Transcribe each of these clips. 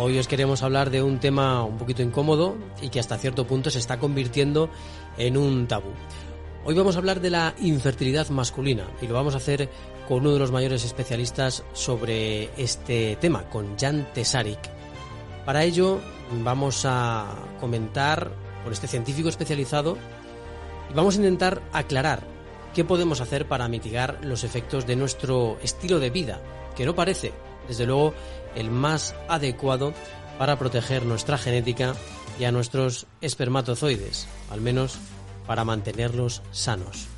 Hoy os queremos hablar de un tema un poquito incómodo y que hasta cierto punto se está convirtiendo en un tabú. Hoy vamos a hablar de la infertilidad masculina y lo vamos a hacer con uno de los mayores especialistas sobre este tema, con Jan Tesarik. Para ello vamos a comentar con este científico especializado y vamos a intentar aclarar qué podemos hacer para mitigar los efectos de nuestro estilo de vida, que no parece, desde luego, el más adecuado para proteger nuestra genética y a nuestros espermatozoides, al menos para mantenerlos sanos.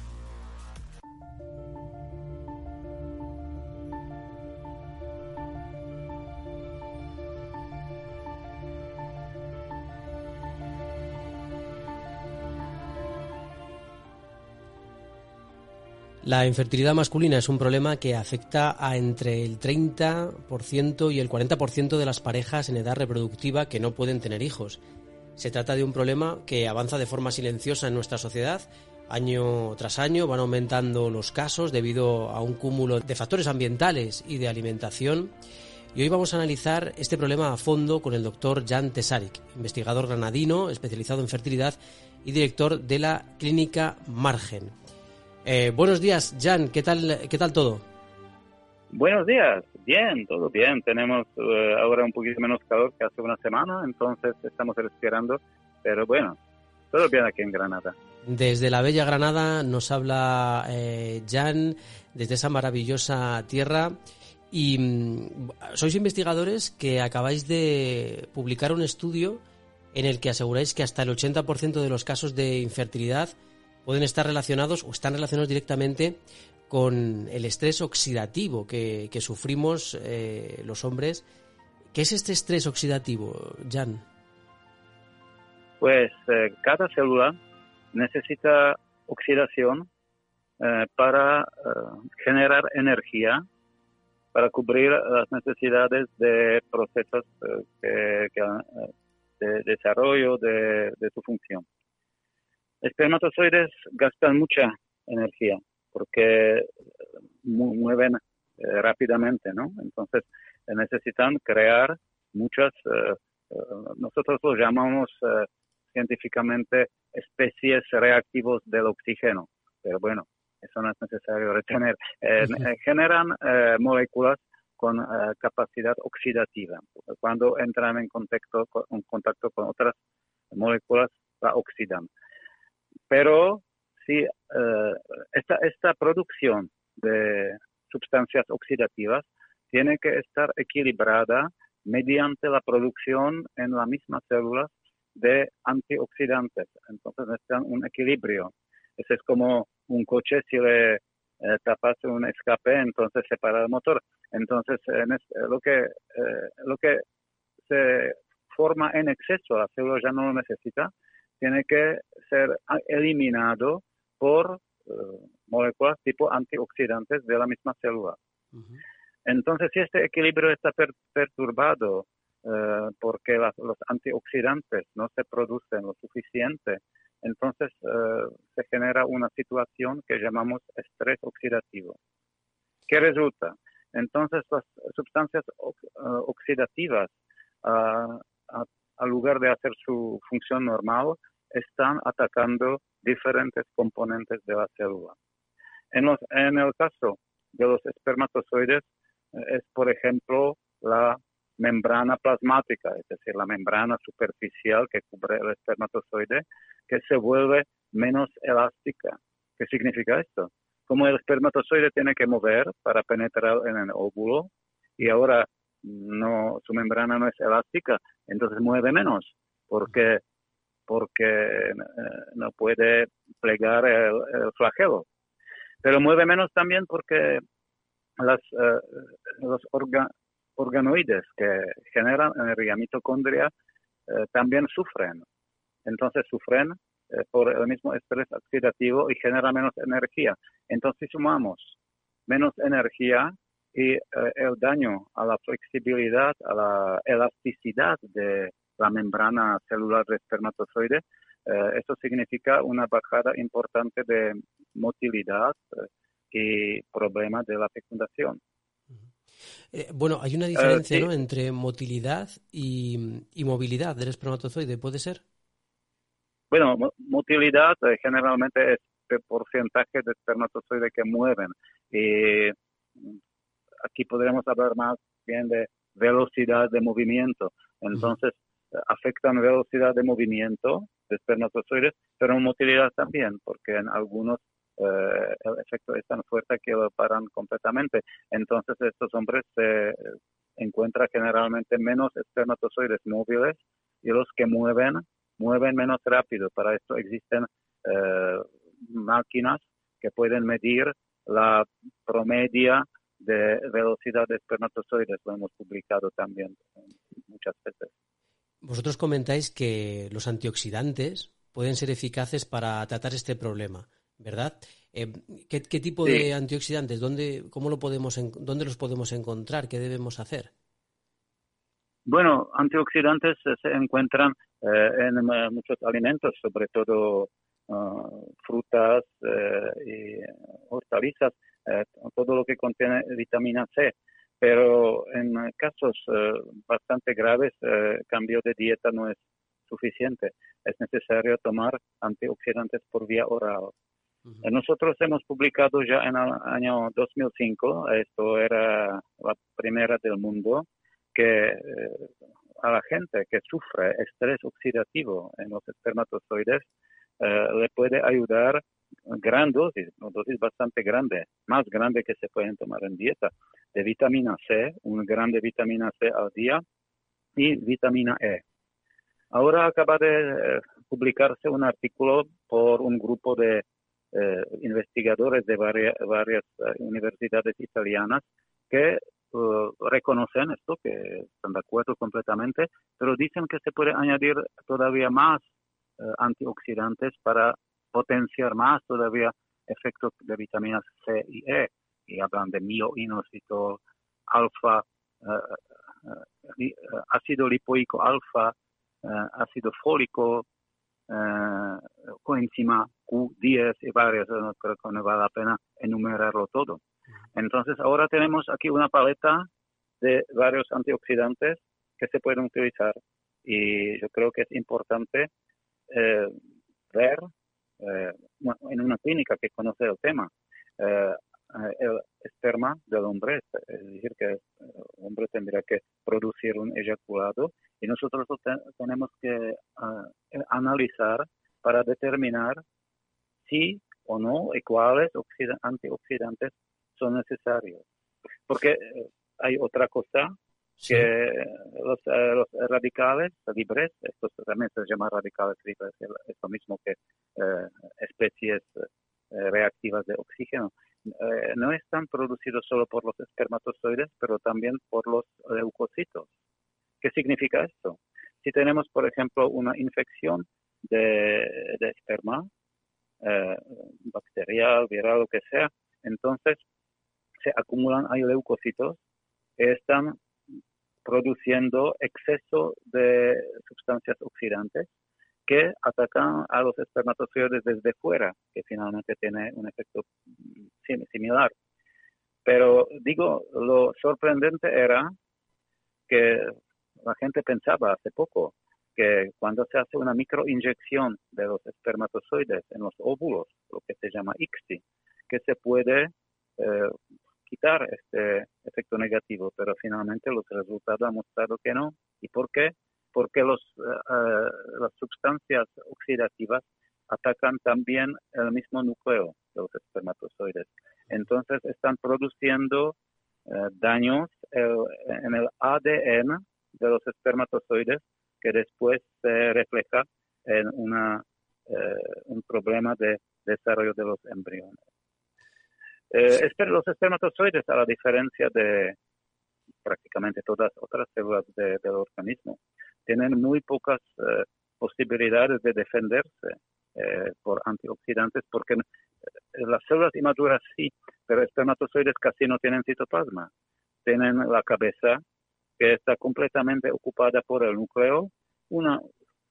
La infertilidad masculina es un problema que afecta a entre el 30% y el 40% de las parejas en edad reproductiva que no pueden tener hijos. Se trata de un problema que avanza de forma silenciosa en nuestra sociedad. Año tras año van aumentando los casos debido a un cúmulo de factores ambientales y de alimentación. Y hoy vamos a analizar este problema a fondo con el doctor Jan Tesarik, investigador granadino especializado en fertilidad y director de la clínica Margen. Eh, buenos días, Jan, ¿qué tal, qué tal todo? Buenos días, bien, todo bien. Tenemos eh, ahora un poquito menos calor que hace una semana, entonces estamos respirando, pero bueno, todo bien aquí en Granada. Desde la bella Granada nos habla eh, Jan, desde esa maravillosa tierra. Y mm, sois investigadores que acabáis de publicar un estudio en el que aseguráis que hasta el 80% de los casos de infertilidad pueden estar relacionados o están relacionados directamente con el estrés oxidativo que, sufrimos eh, los hombres. ¿Qué es este estrés oxidativo, Jan? Pues eh, cada célula necesita oxidación eh, para generar energía, para cubrir las necesidades de procesos de desarrollo de su función espermatozoides gastan mucha energía porque mueven eh, rápidamente, ¿no? Entonces eh, necesitan crear muchas, eh, nosotros lo llamamos científicamente especies reactivos del oxígeno, pero bueno, eso no es necesario retener. generan moléculas con capacidad oxidativa. Cuando entran en contacto, en contacto con otras moléculas, la oxidan. Pero si eh, esta, esta producción de sustancias oxidativas tiene que estar equilibrada mediante la producción en la misma célula de antioxidantes. Entonces necesitan un equilibrio. Ese es como un coche si le eh, tapas un escape, entonces se para el motor. Entonces lo que eh, lo que se forma en exceso, la célula ya no lo necesita, tiene que ser eliminado por eh, moléculas tipo antioxidantes de la misma célula. Entonces, si este equilibrio está perturbado eh, porque los antioxidantes no se producen lo suficiente, entonces eh, se genera una situación que llamamos estrés oxidativo. ¿Qué resulta? Entonces, las sustancias oxidativas, al lugar de hacer su función normal, están atacando diferentes componentes de la célula. En, en el caso de los espermatozoides eh, es, por ejemplo, la membrana plasmática, es decir, la membrana superficial que cubre el espermatozoide, que se vuelve menos elástica. ¿Qué significa esto? Como el espermatozoide tiene que mover para penetrar en el óvulo y ahora no, su membrana no es elástica, entonces mueve menos, porque porque eh, no puede plegar el, flagelo. Pero mueve menos también porque las, eh, los organoides que generan energía, mitocondria, eh, también sufren. Entonces sufren por el mismo estrés oxidativo y genera menos energía. Entonces sumamos menos energía y el daño a la flexibilidad, a la elasticidad de la membrana celular del espermatozoide, eh, eso significa una bajada importante de motilidad y problemas de la fecundación. bueno, hay una diferencia entre motilidad y, y, movilidad del espermatozoide, ¿puede ser? Bueno, motilidad generalmente es el porcentaje de espermatozoides que mueven. Y aquí podríamos hablar más bien de velocidad de movimiento. Entonces, afectan velocidad de movimiento de espermatozoides, pero motilidad también, porque en algunos eh, el efecto es tan fuerte que lo paran completamente. Entonces, estos hombres se encuentran generalmente menos espermatozoides móviles y los que mueven, mueven menos rápido. Para esto existen eh, máquinas que pueden medir la promedia de velocidad de espermatozoides. Lo hemos publicado también muchas veces. Vosotros comentáis que los antioxidantes pueden ser eficaces para tratar este problema, ¿verdad? Eh, ¿qué, tipo de antioxidantes? ¿Dónde, cómo lo podemos, ¿Dónde los podemos encontrar? ¿Qué debemos hacer? Bueno, antioxidantes se encuentran eh, en eh, muchos alimentos, sobre todo Ah, frutas eh, y hortalizas, todo lo que contiene vitamina C. Pero en casos eh, bastante graves, cambio de dieta no es suficiente. Es necesario tomar antioxidantes por vía oral. Nosotros hemos publicado ya en el año 2005, esto era la primera del mundo, que a la gente que sufre estrés oxidativo en los espermatozoides eh, le puede ayudar gran dosis, una dosis bastante grande, más grande que se pueden tomar en dieta, de vitamina C, un gran de vitamina C al día y vitamina E. Ahora acaba de eh, publicarse un artículo por un grupo de eh, investigadores de varias, varias universidades italianas que reconocen esto, que están de acuerdo completamente, pero dicen que se puede añadir todavía más eh, antioxidantes para potenciar más todavía efectos de vitaminas C y E. Y hablan de mioinosito, alfa, eh, eh, ácido lipoico alfa, ácido fólico, coenzima Q10 y varios, creo que no vale la pena enumerarlo todo. Entonces ahora tenemos aquí una paleta de varios antioxidantes que se pueden utilizar y yo creo que es importante eh, ver eh, en una clínica que conoce el tema eh, el esperma del hombre, es decir, que el hombre tendría que producir un eyaculado y nosotros tenemos que analizar para determinar si o no y cuáles antioxidantes son necesarios. Porque hay otra cosa que los, eh, los, radicales libres, estos también se llaman radicales libres, es lo mismo que eh, especies eh, reactivas de oxígeno, no están producidos solo por los espermatozoides, pero también por los leucocitos. ¿Qué significa esto? Si tenemos, por ejemplo, una infección de, de esperma, bacterial, viral, lo que sea, entonces se acumulan ahí leucocitos que están produciendo exceso de sustancias oxidantes que atacan a los espermatozoides desde fuera, que finalmente tiene un efecto similar. Pero digo, lo sorprendente era que la gente pensaba hace poco que cuando se hace una microinyección de los espermatozoides en los óvulos, lo que se llama ICSI, que se puede eh, quitar este efecto negativo, pero finalmente los resultados han mostrado que no. ¿Y por qué? Porque los, eh, las sustancias oxidativas atacan también el mismo núcleo de los espermatozoides. Entonces están produciendo eh, daños en el ADN de los espermatozoides que después se refleja en una, un problema de desarrollo de los embriones. Los espermatozoides, a la diferencia de, prácticamente todas otras células del organismo, tienen muy pocas eh, posibilidades de defenderse eh, por antioxidantes porque las células inmaduras sí, pero espermatozoides casi no tienen citoplasma. Tienen la cabeza que está completamente ocupada por el núcleo, una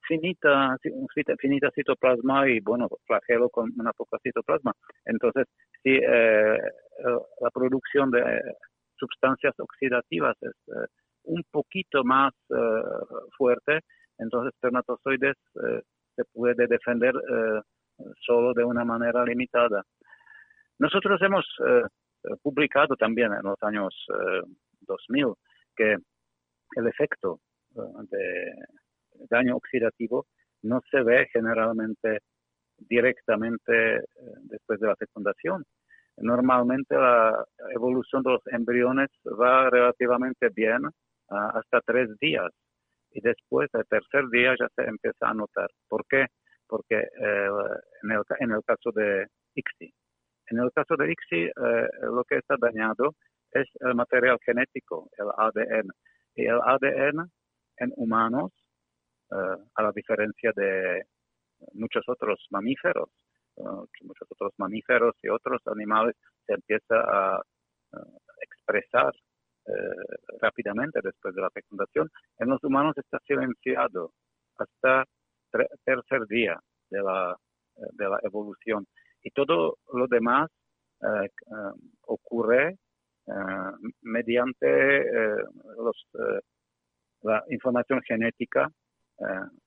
finita, finita citoplasma y, bueno, flagelo con una poca citoplasma. Entonces, si eh, la producción de sustancias oxidativas es eh, un poquito más eh, fuerte, entonces espermatozoides se puede defender solo de una manera limitada. Nosotros hemos publicado también en los años 2000 que el efecto de daño oxidativo no se ve generalmente directamente eh, después de la fecundación. Normalmente la evolución de los embriones va relativamente bien hasta tres días y después, el tercer día, ya se empieza a notar. ¿Por qué? Porque eh, en, el, en el caso de ICSI, en el caso de ICSI, eh, lo que está dañado es el material genético, el ADN. Y el ADN en humanos eh, a la diferencia de muchos otros mamíferos. muchos otros mamíferos y otros animales se empieza a expresar rápidamente después de la fecundación. En los humanos está silenciado hasta tercer día de la, de la evolución. Y todo lo demás eh, ocurre mediante los, la información genética eh,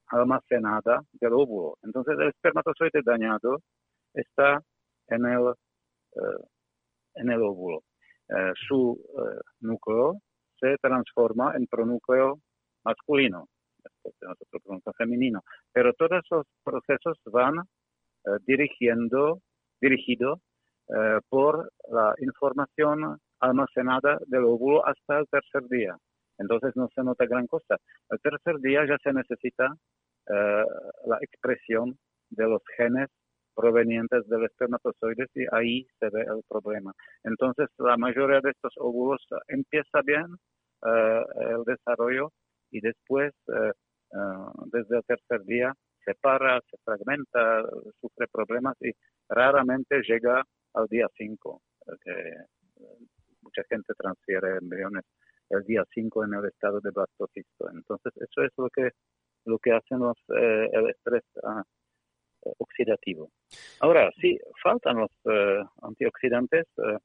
almacenada del óvulo. Entonces el espermatozoide dañado está en el, eh, en el óvulo. Eh, su núcleo se transforma en pronúcleo masculino, después pronúcleo femenino. Pero todos esos procesos van dirigiendo, dirigidos por la información almacenada del óvulo hasta el tercer día entonces no se nota gran cosa. El tercer día ya se necesita eh, la expresión de los genes provenientes del espermatozoides y ahí se ve el problema. Entonces la mayoría de estos óvulos empieza bien eh, el desarrollo y después eh, desde el tercer día se para, se fragmenta, sufre problemas y raramente llega al día 5, que mucha gente transfiere embriones el día 5 en el estado de blastocisto. Entonces, eso es lo que, lo que hacen los, eh, el estrés ah, oxidativo. Ahora, sí, faltan los eh, antioxidantes, eh,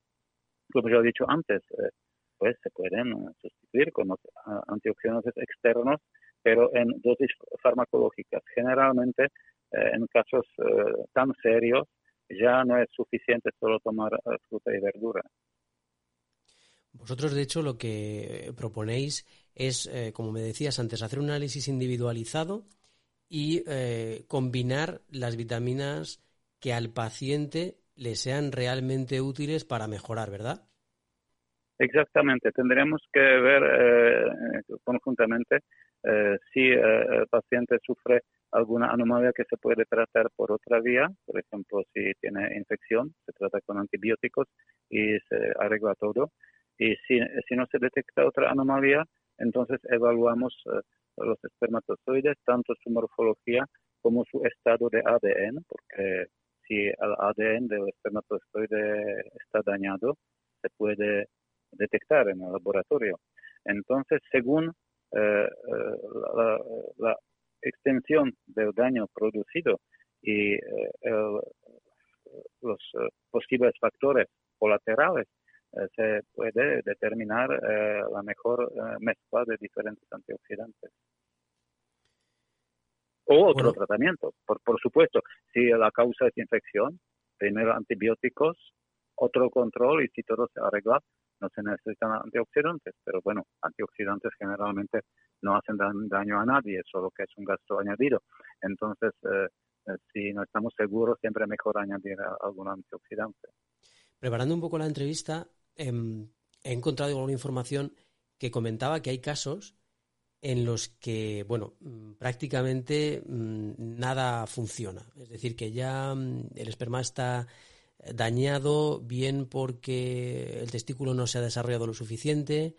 como ya he dicho antes, pues se pueden sustituir con antioxidantes externos, pero en dosis farmacológicas. Generalmente, en casos tan serios, ya no es suficiente solo tomar fruta y verdura. Vosotros, de hecho, lo que proponéis es, eh, como me decías antes, hacer un análisis individualizado y eh, combinar las vitaminas que al paciente le sean realmente útiles para mejorar, ¿verdad? Exactamente. Tendremos que ver eh, conjuntamente si el paciente sufre alguna anomalía que se puede tratar por otra vía, por ejemplo, si tiene infección, se trata con antibióticos y se arregla todo y si, si no se detecta otra anomalía, entonces evaluamos eh, los espermatozoides, tanto su morfología como su estado de ADN, porque si el ADN del espermatozoide está dañado, se puede detectar en el laboratorio. Entonces, según eh, eh, la, extensión del daño producido y los posibles factores colaterales se puede determinar eh, la mejor eh, mezcla de diferentes antioxidantes. O otro tratamiento, por, por supuesto. Si la causa es infección, primero antibióticos, otro control y si todo se arregla, no se necesitan antioxidantes. Pero bueno, antioxidantes generalmente no hacen daño a nadie, solo que es un gasto añadido. Entonces, si no estamos seguros, siempre mejor añadir algún antioxidante. Preparando un poco la entrevista, Em, he encontrado alguna información que comentaba que hay casos en los que, bueno, mm, prácticamente mm, nada funciona. Es decir, que ya mm, el esperma está dañado bien porque el testículo no se ha desarrollado lo suficiente,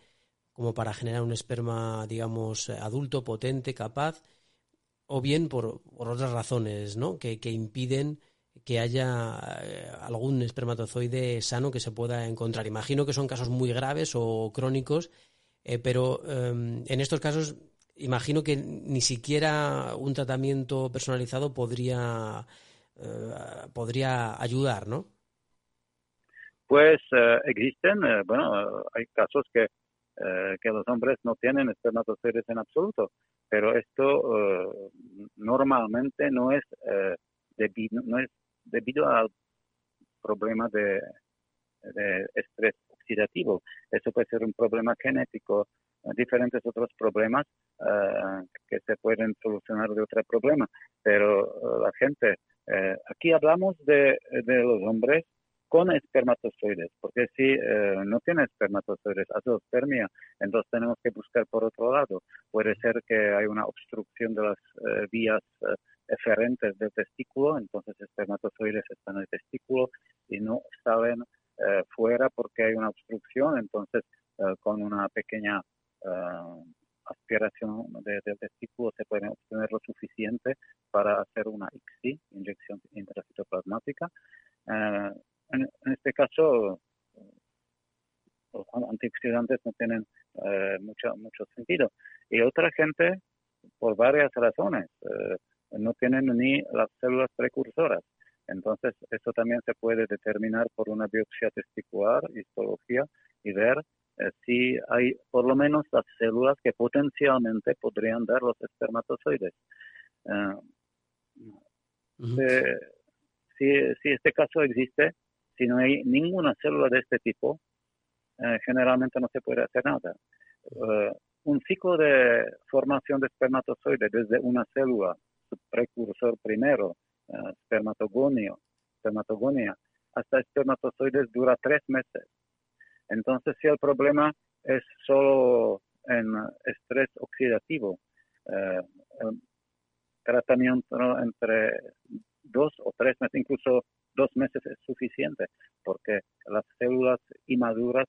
como para generar un esperma, digamos, adulto, potente, capaz, o bien por, otras razones, ¿no? Que, impiden que haya eh, algún espermatozoide sano que se pueda encontrar. Imagino que son casos muy graves o crónicos, eh, pero em, en estos casos imagino que ni siquiera un tratamiento personalizado podría, eh, podría ayudar, ¿no? Pues eh, existen, eh, bueno, hay casos que, que los hombres no tienen espermatozoides en absoluto, pero esto normalmente no es, debido, no es debido al problema de, estrés oxidativo. Eso puede ser un problema genético, diferentes otros problemas uh, que se pueden solucionar de otro problema. Pero uh, la gente, aquí hablamos de, de, los hombres con espermatozoides, porque si no tiene espermatozoides, azoospermia, entonces tenemos que buscar por otro lado. Puede ser que hay una obstrucción de las vías eferentes del testículo, entonces espermatozoides están en el testículo y no salen fuera porque hay una obstrucción, entonces con una pequeña uh, aspiración del testículo se puede obtener lo suficiente para hacer una ICSI, inyección intracitoplasmática. Uh, en, este caso, los antioxidantes no tienen mucho, mucho sentido. Y otra gente, por varias razones, no tienen ni las células precursoras. Entonces, eso también se puede determinar por una biopsia testicular, histología, y ver eh, si hay por lo menos las células que potencialmente podrían dar los espermatozoides. Eh, eh, si, este caso existe, si no hay ninguna célula de este tipo, generalmente no se puede hacer nada. un ciclo de formación de espermatozoides desde una célula, precursor primero, espermatogonio, espermatogonia, hasta espermatozoides dura tres meses. Entonces, si el problema es solo en estrés oxidativo, eh, el tratamiento entre dos o tres meses, incluso dos meses es suficiente, porque las células inmaduras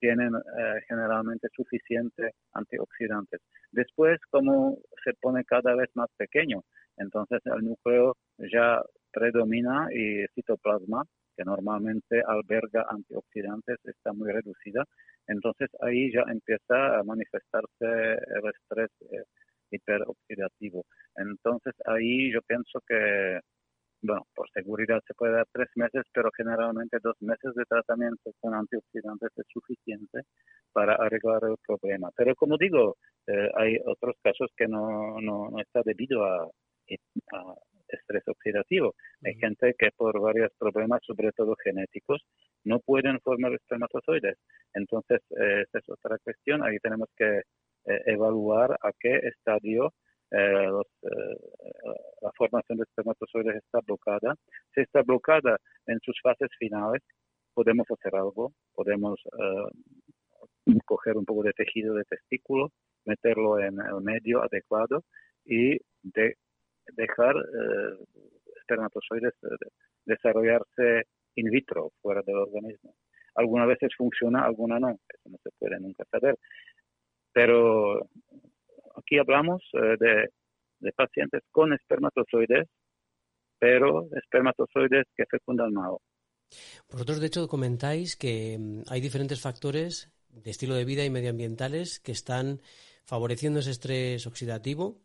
tienen eh, generalmente suficiente antioxidantes. Después, como se pone cada vez más pequeño, entonces el núcleo ya predomina y citoplasma que normalmente alberga antioxidantes, está muy reducida. Entonces ahí ya empieza a manifestarse el estrés eh, hiperoxidativo. Entonces ahí yo pienso que, bueno, por seguridad se puede dar tres meses, pero generalmente dos meses de tratamiento con antioxidantes es suficiente para arreglar el problema. Pero como digo, eh, hay otros casos que no, no, no está debido a, a estrés oxidativo. Hay gente que por varios problemas, sobre todo genéticos, no pueden formar espermatozoides. Entonces, eh, esa es otra cuestión. Ahí tenemos que eh, evaluar a qué estadio eh, los, la formación de espermatozoides está bloqueada. Si está bloqueada en sus fases finales, podemos hacer algo, podemos coger un poco de tejido de testículo, meterlo en el medio adecuado y de dejar eh, espermatozoides eh, desarrollarse in vitro, fuera del organismo. Algunas veces funciona, algunas no, eso no se puede nunca saber. Pero aquí hablamos eh, de, de pacientes con espermatozoides, pero espermatozoides que fecundan mal. Vosotros, de hecho, comentáis que mm, hay diferentes factores de estilo de vida y medioambientales que están favoreciendo ese estrés oxidativo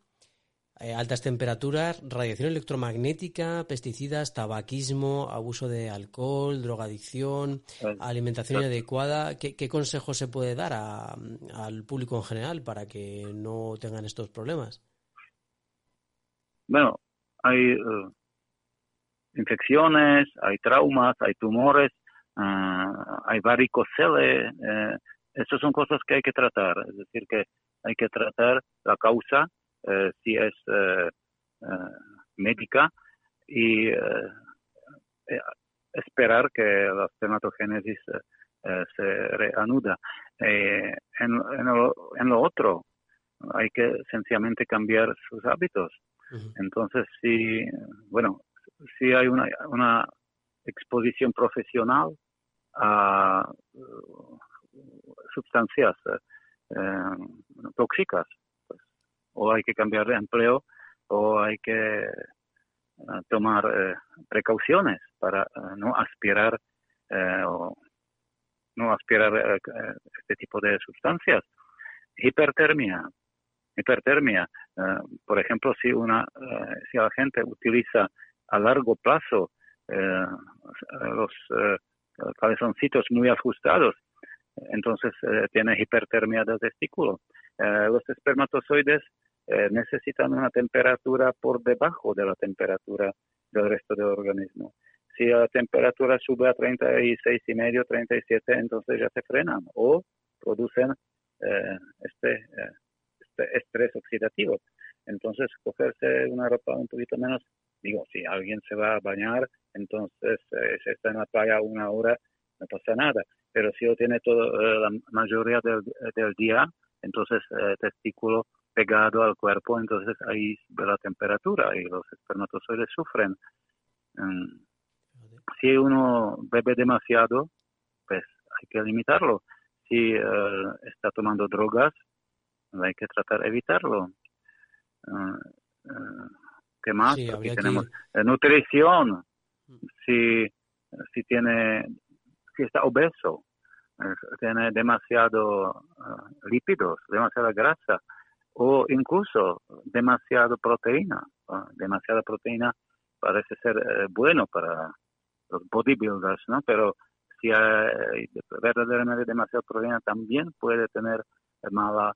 eh, altas temperaturas, radiación electromagnética, pesticidas, tabaquismo, abuso de alcohol, drogadicción, alimentación inadecuada. ¿Qué, consejo se puede dar al público en general para que no tengan estos problemas? Bueno, hay eh, infecciones, hay traumas, hay tumores, uh, hay varicocele. Eh, esas son cosas que hay que tratar. Es decir, que hay que tratar la causa si es eh, eh, médica y esperar que la espermatogénesis se reanuda. En, en, lo, otro, hay que sencillamente cambiar sus hábitos. Entonces, si, bueno, si hay una, una exposición profesional a sustancias tóxicas. O hay que cambiar de empleo o hay que tomar precauciones para no aspirar o no aspirar este tipo de sustancias. Hipertermia, hipertermia. por ejemplo, si una, si la gente utiliza a largo plazo eh, los eh, cabezoncitos muy ajustados, entonces eh, tiene hipertermia del testículo. los espermatozoides necesitan una temperatura por debajo de la temperatura del resto del organismo. Si la temperatura sube a 36 y medio, 37, entonces ya se frenan o producen este, este estrés oxidativo. Entonces, cogerse una ropa un poquito menos Digo, si alguien se va a bañar, entonces eh, si está en la playa una hora, no pasa nada. Pero si lo tiene todo, eh, la mayoría del, del día, entonces el eh, testículo pegado al cuerpo, entonces ahí ve la temperatura y los espermatozoides sufren. Mm. si uno bebe demasiado, pues hay que limitarlo. Si está tomando drogas, hay que tratar de evitarlo. ¿Qué más? Tenemos nutrición. Mm. Si, si tiene, si está obeso, eh, tiene demasiado uh, lípidos, demasiada grasa o incluso demasiado proteína. demasiada proteína parece ser eh, bueno para los bodybuilders, ¿no? Pero si hay verdaderamente demasiada proteína también puede tener mala,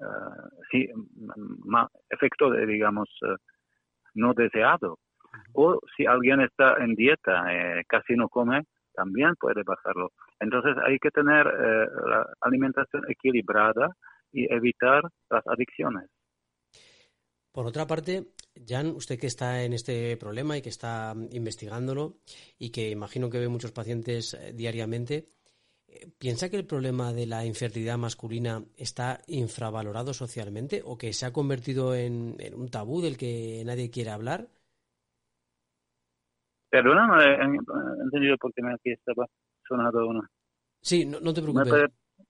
uh, sí, efecto de, digamos, no deseado. O si alguien está en dieta, eh, casi no come, también puede bajarlo. Entonces hay que tener eh, la alimentación equilibrada y evitar las adicciones. Por otra parte, Jan, usted que está en este problema y que está investigándolo y que imagino que ve muchos pacientes eh, diariamente, ¿piensa que el problema de la infertilidad masculina está infravalorado socialmente o que se ha convertido en, un tabú del que nadie quiere hablar? Perdona, no he entendido por qué aquí estaba sonado una. Sí, no, te preocupes.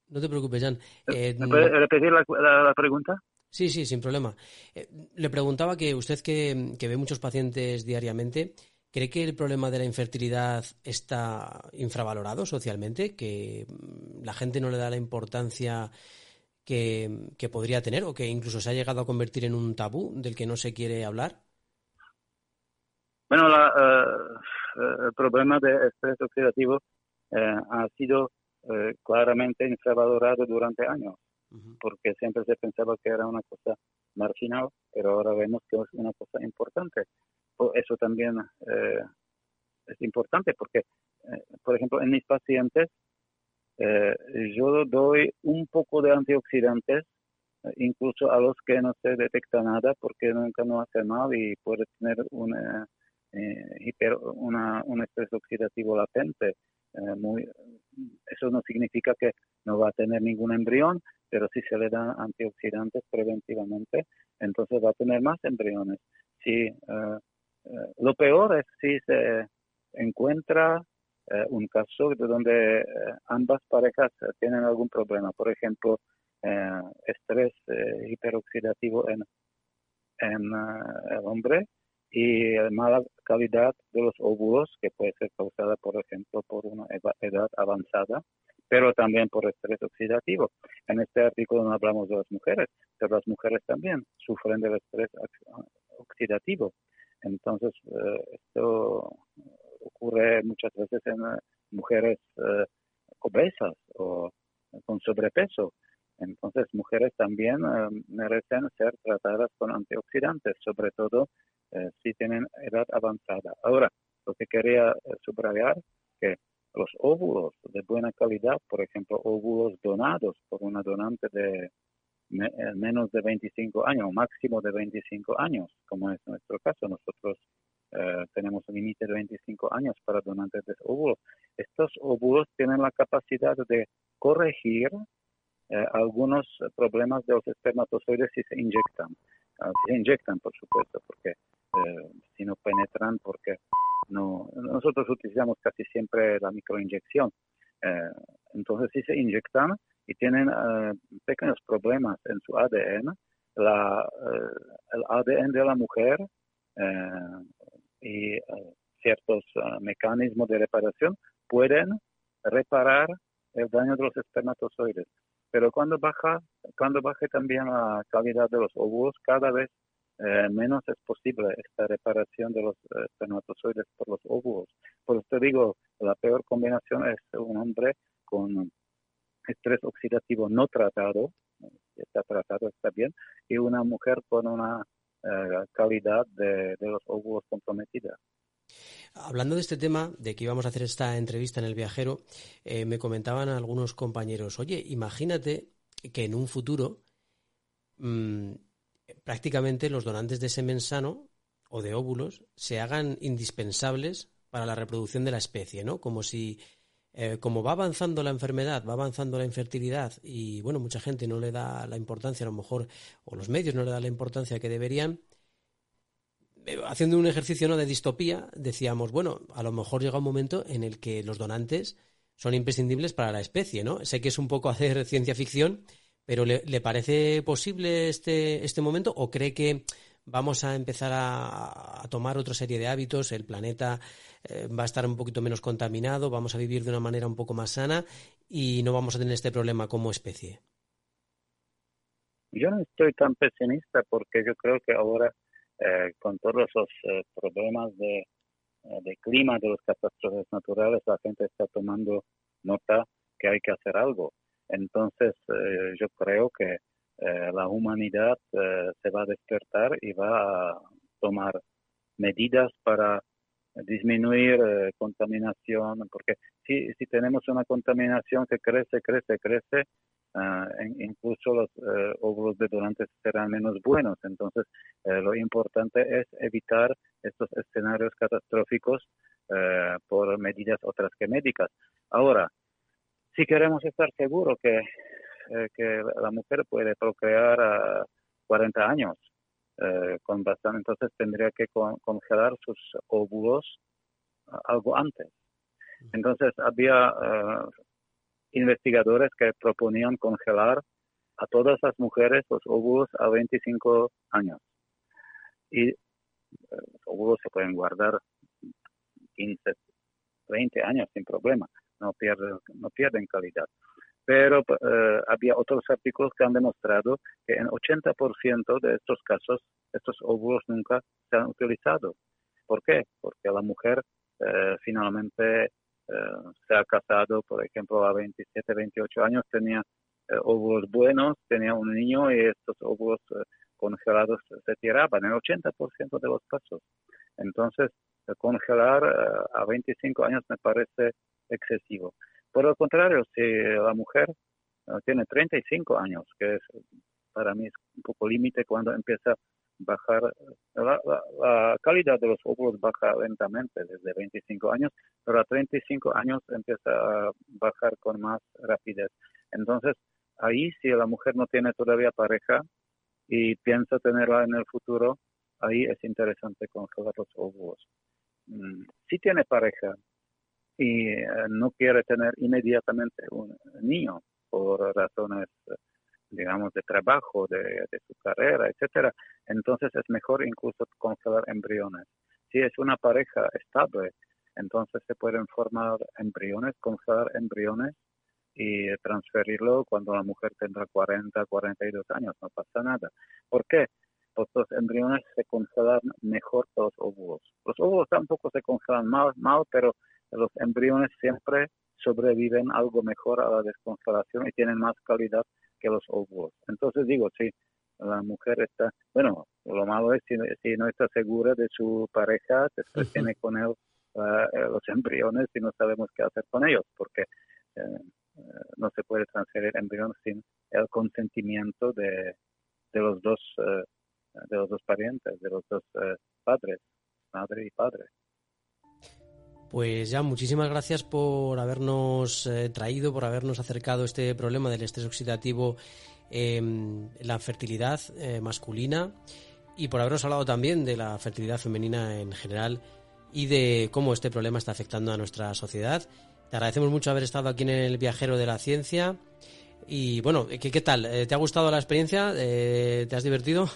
No te preocupes, Jan. ¿Me eh, puede repetir la, pregunta? Sí, sí, sin problema. Eh, le preguntaba que usted que, que ve muchos pacientes diariamente, ¿Cree que el problema de la infertilidad está infravalorado socialmente? ¿Que mm, la gente no le da la importancia que, podría tener o que incluso se ha llegado a convertir en un tabú del que no se quiere hablar? Bueno, eh, el problema de estrés oxidativo eh, ha sido claramente infravalorado durante años, porque siempre se pensaba que era una cosa marginal, pero ahora vemos que es una cosa importante. Eso también es importante porque, por ejemplo, en mis pacientes eh, yo doy un poco de antioxidantes, incluso a los que no se detecta nada porque nunca no hace mal y puede tener una, una, un estrés oxidativo latente. muy, eso no significa que no va a tener ningún embrión, pero si se le dan antioxidantes preventivamente, entonces va a tener más embriones. Si eh, lo peor es si se encuentra eh, un caso de donde eh, ambas parejas tienen algún problema, por ejemplo, estrés hiperoxidativo en, en el hombre y mala calidad de los óvulos, que puede ser causada, por ejemplo, por una edad avanzada, pero también por estrés oxidativo. En este artículo no hablamos de las mujeres, pero las mujeres también sufren del estrés oxidativo. Entonces, eh, esto ocurre muchas veces en eh, mujeres eh, obesas o con sobrepeso. Entonces, mujeres también merecen ser tratadas con antioxidantes, sobre todo si tienen edad avanzada. Ahora, lo que quería subrayar que los óvulos de buena calidad, por ejemplo, óvulos donados por una donante de eh, menos de 25 años, máximo de 25 años, como es nuestro caso. Nosotros eh, tenemos un límite de 25 años para donantes de óvulos. Estos óvulos tienen la capacidad de corregir eh, algunos problemas de los espermatozoides si se inyectan. Si se inyectan, por supuesto, porque si no penetran, porque no nosotros utilizamos casi siempre la microinyección. entonces, si se inyectan, y tienen pequeños problemas en su ADN, la, el ADN de la mujer y ciertos mecanismos de reparación pueden reparar el daño de los espermatozoides. Pero cuando baja, cuando baje también la calidad de los óvulos, cada vez eh, menos es posible esta reparación de los eh, espermatozoides por los óvulos. Por eso digo, la peor combinación es un hombre con estrés oxidativo no tratado, está tratado, está bien, y una mujer con una eh, calidad de, de los óvulos comprometida. Hablando de este tema, de que íbamos a hacer esta entrevista en el viajero, eh, me comentaban algunos compañeros, oye, imagínate que en un futuro mmm, prácticamente los donantes de semen sano o de óvulos se hagan indispensables para la reproducción de la especie, ¿no? Como si, eh, como va avanzando la enfermedad, va avanzando la infertilidad y, bueno, mucha gente no le da la importancia, a lo mejor, o los medios no le dan la importancia que deberían, eh, haciendo un ejercicio ¿no? de distopía, decíamos, bueno, a lo mejor llega un momento en el que los donantes son imprescindibles para la especie, ¿no? Sé que es un poco hacer ciencia ficción, pero ¿le, parece posible este, este momento o cree que vamos a empezar a, tomar otra serie de hábitos, el planeta eh, va a estar un poquito menos contaminado, vamos a vivir de una manera un poco más sana y no vamos a tener este problema como especie? Yo no estoy tan pesimista porque yo creo que ahora eh, con todos esos eh, problemas de, eh, de clima, de las catástrofes naturales, la gente está tomando nota que hay que hacer algo. Entonces, yo creo que la humanidad se va a despertar y va a tomar medidas para disminuir contaminación, porque si, si tenemos una contaminación que crece, crece, crece, Ah, incluso los eh, óvulos de donantes serán menos buenos. Entonces, eh, lo importante es evitar estos escenarios catastróficos eh, por medidas otras que médicas. Ahora, si queremos estar seguros que, que la mujer puede procrear a 40 años con bastante, entonces tendría que congelar sus óvulos algo antes. Entonces, había investigadores que proponían congelar a todas las mujeres los óvulos a 25 años. Y eh, los óvulos se pueden guardar 15, 20 años sin problema, no pierden, no pierden calidad. Pero eh, había otros artículos que han demostrado que en 80% de estos casos estos óvulos nunca se han utilizado. ¿Por qué? Porque la mujer eh, finalmente eh, se ha casado, por ejemplo, a 27, 28 años, tenía eh, óvulos buenos, tenía un niño y estos óvulos eh, congelados se tiraban en 80% de los casos. Entonces, congelar a 25 años me parece excesivo. Por el contrario, si la mujer tiene 35 años, que es para mí es un poco límite cuando empieza bajar, la, calidad de los óvulos baja lentamente desde 25 años, pero a 35 años empieza a bajar con más rapidez. Entonces, ahí si la mujer no tiene todavía pareja y piensa tenerla en el futuro, ahí es interesante congelar los óvulos. Mm, si tiene pareja y eh, no quiere tener inmediatamente un niño por razones digamos, de trabajo, de, su carrera, etcétera, entonces es mejor incluso congelar embriones. Si es una pareja estable, entonces se pueden formar embriones, congelar embriones y transferirlo cuando la mujer tendrá 40, 42 años, no pasa nada. ¿Por qué? Porque los embriones se congelan mejor que los óvulos. Los óvulos tampoco se congelan mal, mal, pero los embriones siempre sobreviven algo mejor a la descongelación y tienen más calidad que los óvulos. Entonces digo, si la mujer está, bueno, lo malo es si, no está segura de su pareja, después tiene con él ah, eh, los embriones y no sabemos qué hacer con ellos, porque eh, eh, no se puede transferir embriones sin el consentimiento de, de los dos de los dos parientes, de los dos padres, madre y padre. Pues ya, muchísimas gracias por habernos eh, traído, por habernos acercado este problema del estrés oxidativo en la fertilidad eh, masculina y por habernos hablado también de la fertilidad femenina en general y de cómo este problema está afectando a nuestra sociedad. Te agradecemos mucho haber estado aquí en el Viajero de la Ciencia. Y bueno, ¿qué, qué tal? ¿Te ha gustado la experiencia? ¿Te has divertido?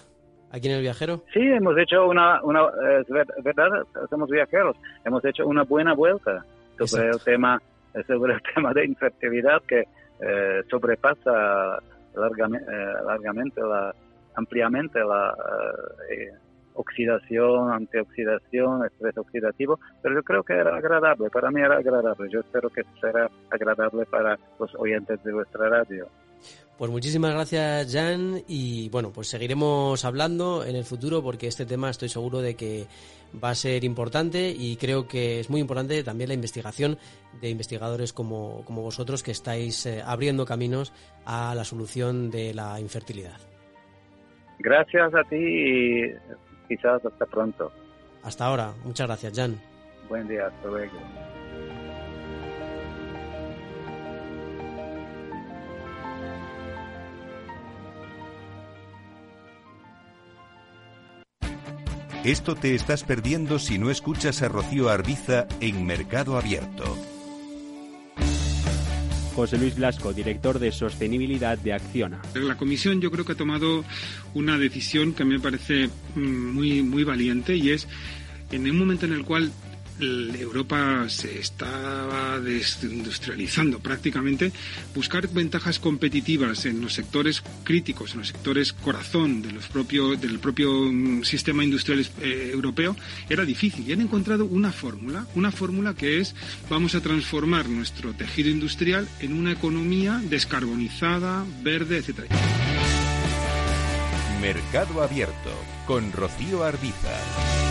Aquí en el viajero? Sí, hemos hecho una, una es verdad, somos viajeros, hemos hecho una buena vuelta sobre el tema sobre el tema de infertilidad que eh, sobrepasa largamente, eh, largamente la, ampliamente la eh, oxidación, antioxidación, estrés oxidativo, pero yo creo que era agradable, para mí era agradable, yo espero que será agradable para los oyentes de vuestra radio. Pues muchísimas gracias, Jan, y bueno, pues seguiremos hablando en el futuro porque este tema estoy seguro de que va a ser importante y creo que es muy importante también la investigación de investigadores como, como vosotros que estáis eh, abriendo caminos a la solución de la infertilidad. Gracias a ti y quizás hasta pronto. Hasta ahora, muchas gracias, Jan. Buen día, hasta luego. Esto te estás perdiendo si no escuchas a Rocío Arbiza en Mercado Abierto. José Luis Blasco, director de Sostenibilidad de Acciona. La comisión yo creo que ha tomado una decisión que a mí me parece mm, muy, muy valiente y es en un momento en el cual Europa se estaba desindustrializando prácticamente, buscar ventajas competitivas en los sectores críticos, en los sectores corazón los del propio mm, sistema industrial eh, europeo, era difícil. Y han encontrado una fórmula, una fórmula que es vamos a transformar nuestro tejido industrial en una economía descarbonizada, verde, etc. Mercado Abierto con Rocío Arbiza.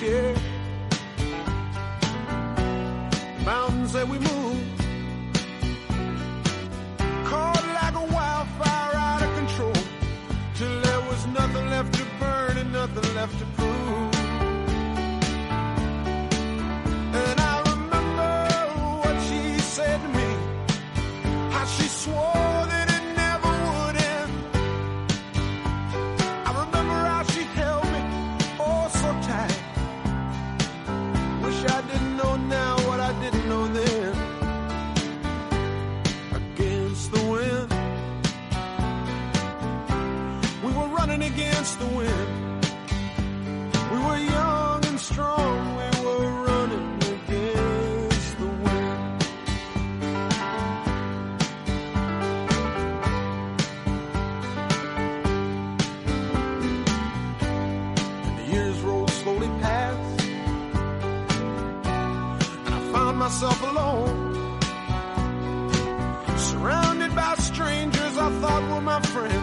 share. The mountains that we move. Caught like a wildfire out of control. Till there was nothing left to burn and nothing left to prove. And I remember what she said to me. How she swore the wind. We were young and strong. We were running against the wind. And the years rolled slowly past. And I found myself alone. Surrounded by strangers I thought were my friends.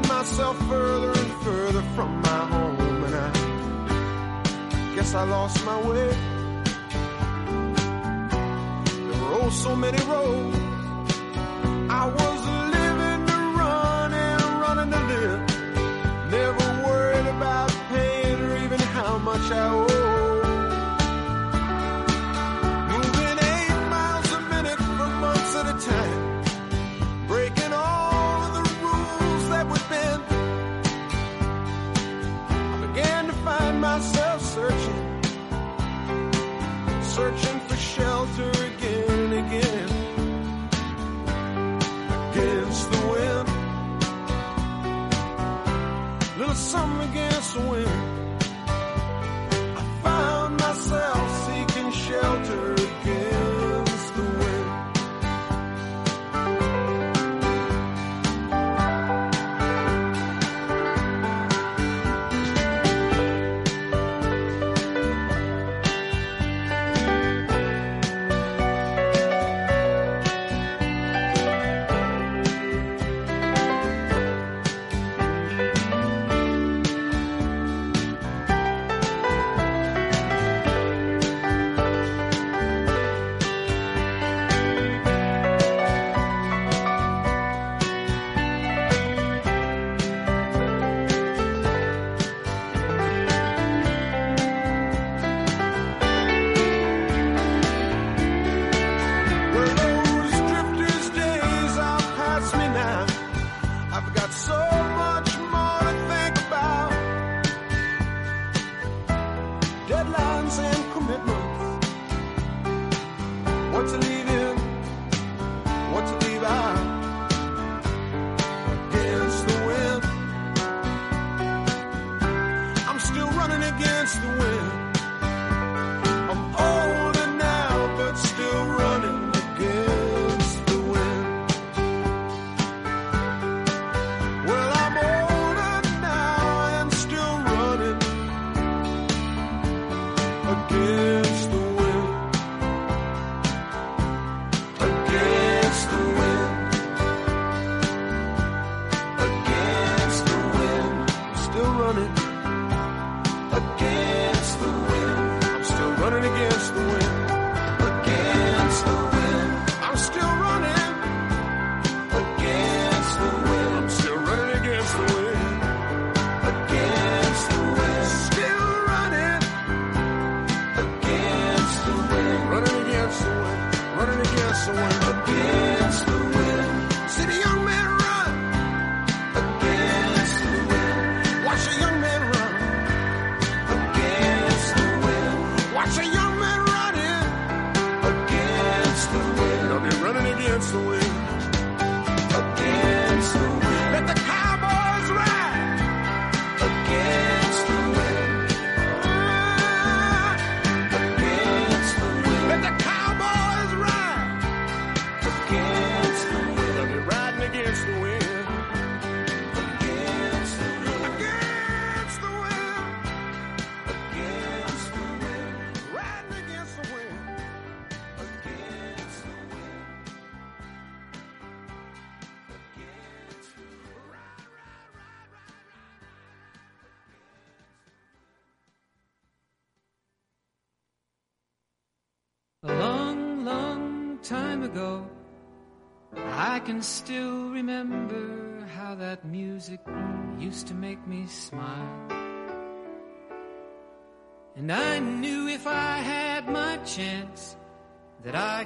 Found myself further and further from my home. And I guess I lost my way. There were oh so many roads. I was living to run and running to live. Never worried about paying or even how much I owe.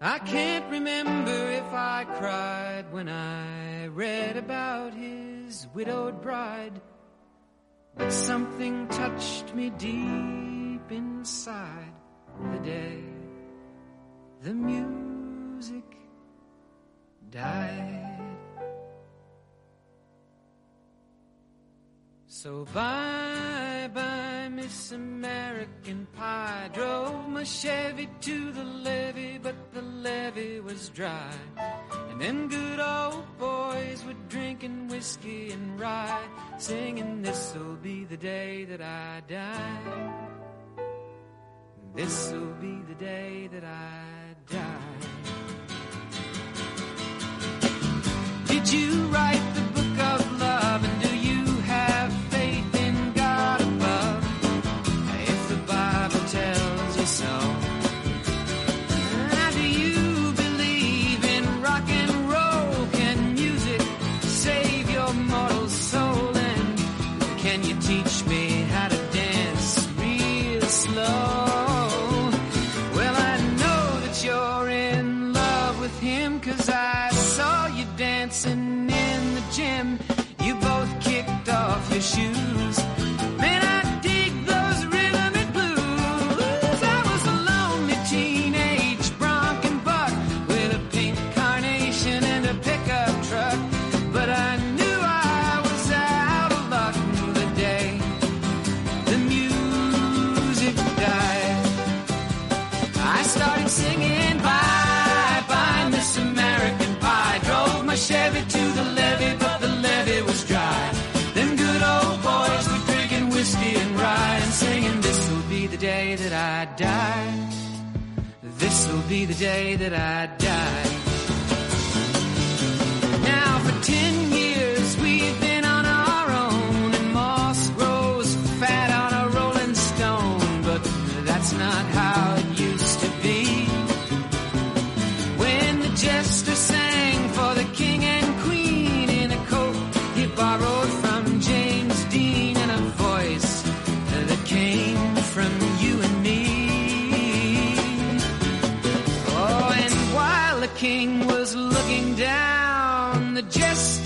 I can't remember if I cried when I read about his widowed bride, but something touched me deep inside the day the music died. So bye bye, Miss American Pie. Drove my Chevy to the levee, but levee was dry. And then good old boys were drinking whiskey and rye, singing, This'll be the day that I die. This'll be the day that I be the day that I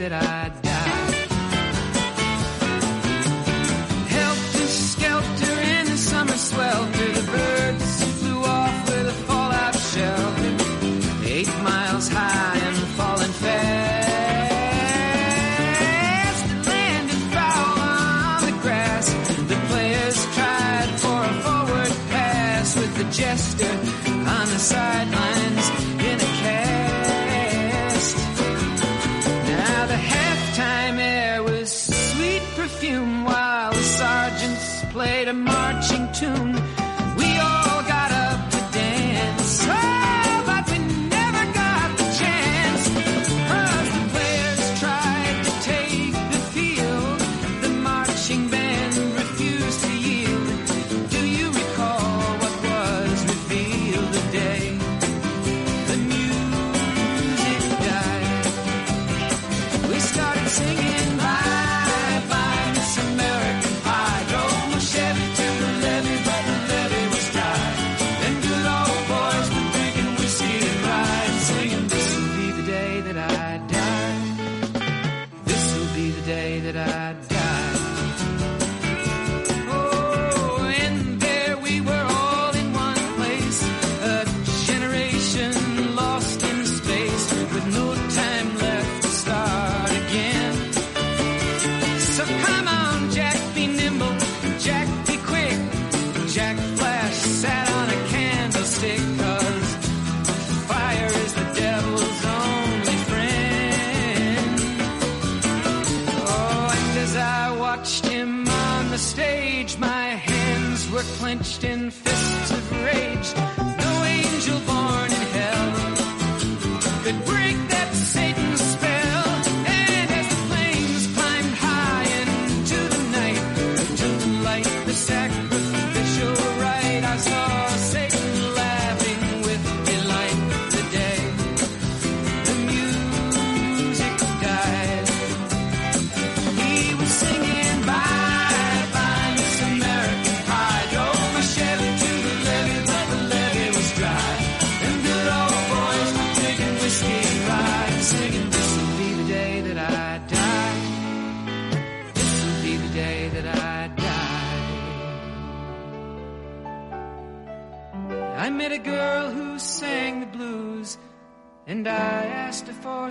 that I played a marching tune.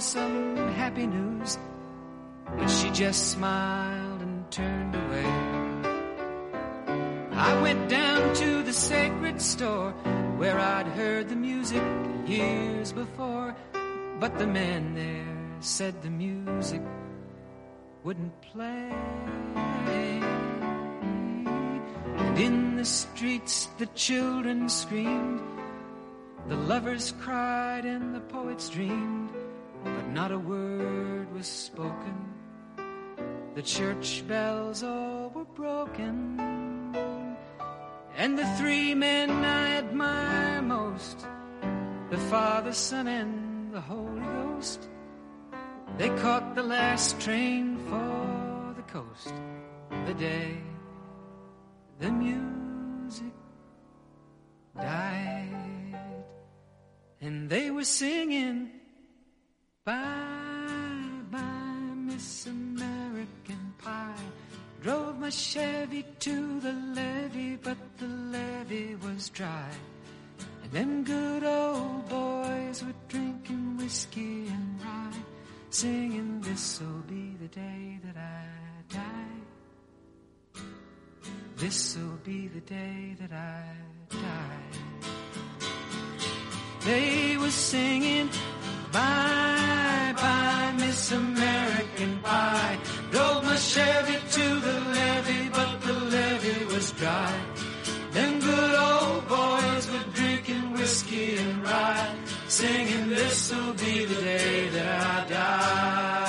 some happy news, but she just smiled and turned away. I went down to the sacred store where I'd heard the music years before, but the man there said the music wouldn't play. And in the streets the children screamed, the lovers cried, and the poets dreamed but not a word was spoken. The church bells all were broken. And the three men I admire most, the Father, Son, and the Holy Ghost, they caught the last train for the coast the day the music died. And they were singing, Bye, bye, Miss American Pie. Drove my Chevy to the levee, but the levee was dry. And them good old boys were drinking whiskey and rye, singing, This'll be the day that I die. This'll be the day that I die. They were singing, Bye, American Pie. Drove my Chevy to the levee, but the levee was dry. Them good old boys were drinking whiskey and rye, singing, This'll be the day that I die.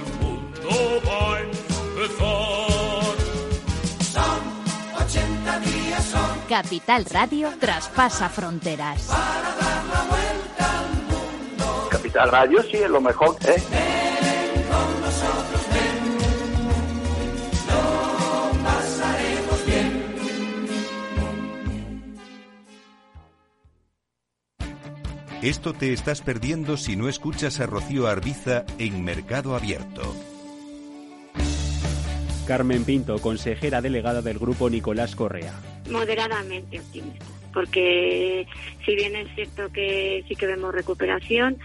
Capital Radio traspasa fronteras. Capital Radio sí es lo mejor, ¿eh? con nosotros, ven. Lo pasaremos bien. Esto te estás perdiendo si no escuchas a Rocío Arbiza en Mercado Abierto. Carmen Pinto, consejera delegada del grupo Nicolás Correa. moderadamente optimista, porque si bien es cierto que sí que vemos recuperación,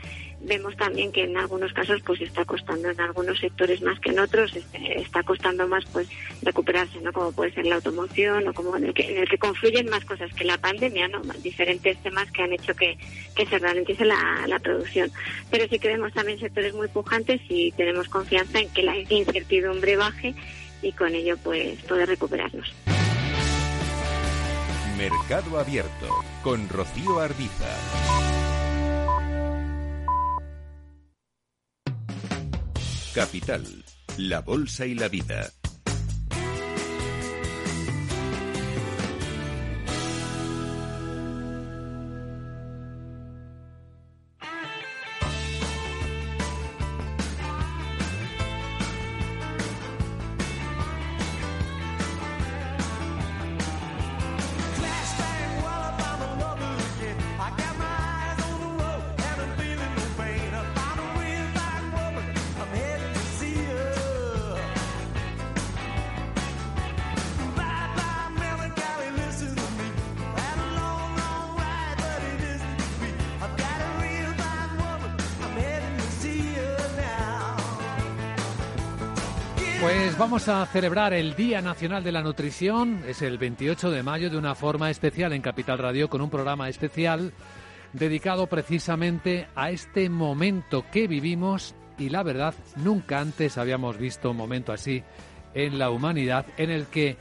vemos también que en algunos casos pues está costando en algunos sectores más que en otros, este, está costando más pues recuperarse, ¿no? Como puede ser la automoción o como en el que, en el que confluyen más cosas que la pandemia, ¿no? Diferentes temas que han hecho que, que se ralentice la, la producción. Pero sí que vemos también sectores muy pujantes y tenemos confianza en que la incertidumbre baje y con ello pues poder recuperarnos. Mercado Abierto con Rocío Arbiza. Capital, la Bolsa y la Vida. Vamos a celebrar el Día Nacional de la Nutrición. Es el 28 de mayo de una forma especial en Capital Radio con un programa especial dedicado precisamente a este momento que vivimos y la verdad nunca antes habíamos visto un momento así en la humanidad en el que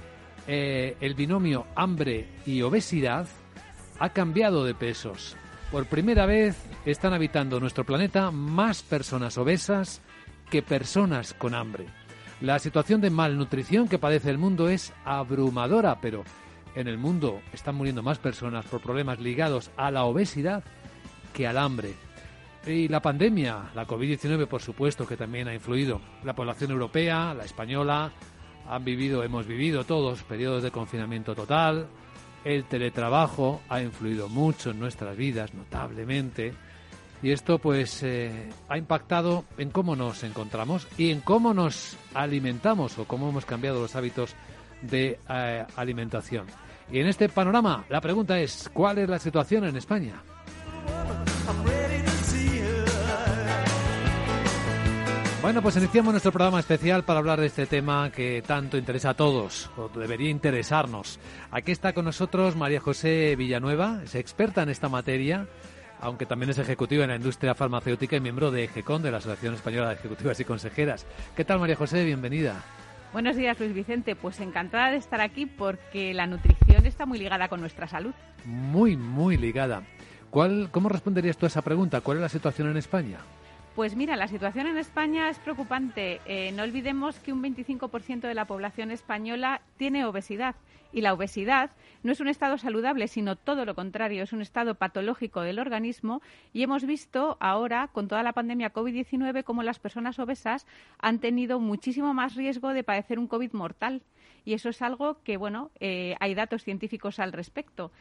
eh, el binomio hambre y obesidad ha cambiado de pesos. Por primera vez están habitando nuestro planeta más personas obesas que personas con hambre. La situación de malnutrición que padece el mundo es abrumadora, pero en el mundo están muriendo más personas por problemas ligados a la obesidad que al hambre. Y la pandemia, la COVID-19 por supuesto que también ha influido. La población europea, la española, han vivido, hemos vivido todos periodos de confinamiento total. El teletrabajo ha influido mucho en nuestras vidas, notablemente. Y esto pues eh, ha impactado en cómo nos encontramos y en cómo nos alimentamos o cómo hemos cambiado los hábitos de eh, alimentación. Y en este panorama la pregunta es, ¿cuál es la situación en España? Bueno, pues iniciamos nuestro programa especial para hablar de este tema que tanto interesa a todos, o debería interesarnos. Aquí está con nosotros María José Villanueva, es experta en esta materia, aunque también es ejecutiva en la industria farmacéutica y miembro de EGECON, de la Asociación Española de Ejecutivas y Consejeras. ¿Qué tal, María José? Bienvenida. Buenos días, Luis Vicente. Pues encantada de estar aquí porque la nutrición está muy ligada con nuestra salud. Muy, muy ligada. ¿Cuál, ¿Cómo responderías tú a esa pregunta? ¿Cuál es la situación en España? Pues mira, la situación en España es preocupante. Eh, no olvidemos que un 25% de la población española tiene obesidad. Y la obesidad no es un estado saludable, sino todo lo contrario, es un estado patológico del organismo. Y hemos visto ahora, con toda la pandemia COVID-19, cómo las personas obesas han tenido muchísimo más riesgo de padecer un COVID mortal. Y eso es algo que, bueno, eh, hay datos científicos al respecto.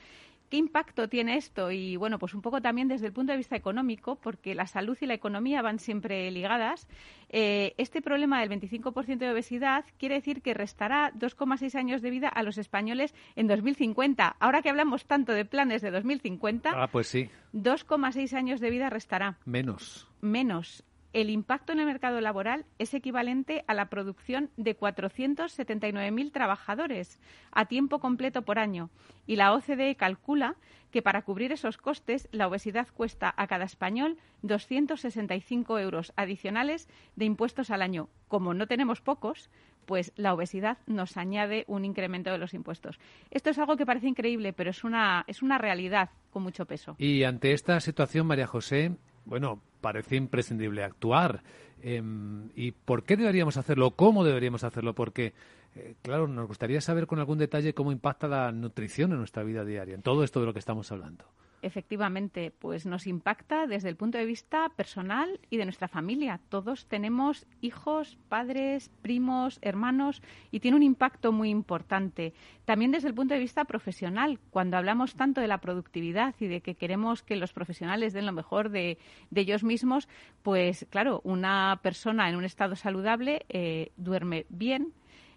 ¿Qué impacto tiene esto? Y bueno, pues un poco también desde el punto de vista económico, porque la salud y la economía van siempre ligadas. Eh, este problema del 25% de obesidad quiere decir que restará 2,6 años de vida a los españoles en 2050. Ahora que hablamos tanto de planes de 2050, Ah, pues sí, 2,6 años de vida restará. menos. Menos. El impacto en el mercado laboral es equivalente a la producción de 479.000 trabajadores a tiempo completo por año. Y la OCDE calcula que para cubrir esos costes la obesidad cuesta a cada español 265 euros adicionales de impuestos al año. Como no tenemos pocos, pues la obesidad nos añade un incremento de los impuestos. Esto es algo que parece increíble, pero es una, es una realidad con mucho peso. Y ante esta situación, María José, bueno, parece imprescindible actuar. Em, ¿Y por qué deberíamos hacerlo? ¿Cómo deberíamos hacerlo? Porque, eh, claro, nos gustaría saber con algún detalle cómo impacta la nutrición en nuestra vida diaria, en todo esto de lo que estamos hablando efectivamente, pues nos impacta desde el punto de vista personal y de nuestra familia. Todos tenemos hijos, padres, primos, hermanos y tiene un impacto muy importante. También desde el punto de vista profesional, cuando hablamos tanto de la productividad y de que queremos que los profesionales den lo mejor de, ellos mismos, pues claro, una persona en un estado saludable eh, duerme bien,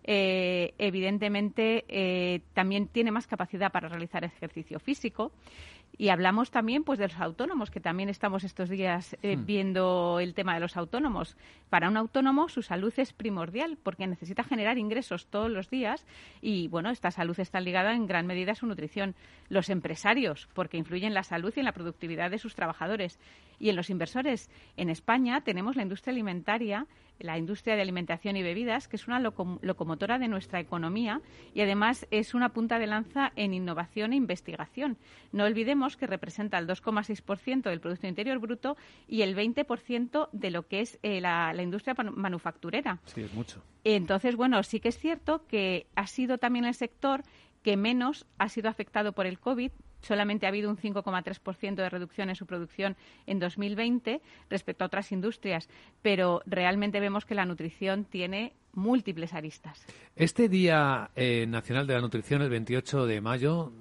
eh, evidentemente eh, también tiene más capacidad para realizar ejercicio físico y hablamos también pues de los autónomos, que también estamos estos días eh, hmm. viendo el tema de los autónomos. Para un autónomo su salud es primordial porque necesita generar ingresos todos los días y bueno, esta salud está ligada en gran medida a su nutrición. Los empresarios, porque influyen en la salud y en la productividad de sus trabajadores. Y en los inversores, en España tenemos la industria alimentaria la industria de alimentación y bebidas, que es una locomotora de nuestra economía y además es una punta de lanza en innovación e investigación. No olvidemos que representa el 2,6% del Producto Interior Bruto y el 20% de lo que es eh, la, la, industria manufacturera. Sí, es mucho. Entonces, bueno, sí que es cierto que ha sido también el sector que menos ha sido afectado por el COVID, solamente ha habido un 5,3% de reducción en su producción en 2020 respecto a otras industrias, pero realmente vemos que la nutrición tiene múltiples aristas. Este Día eh, Nacional de la Nutrición, el 28 de mayo,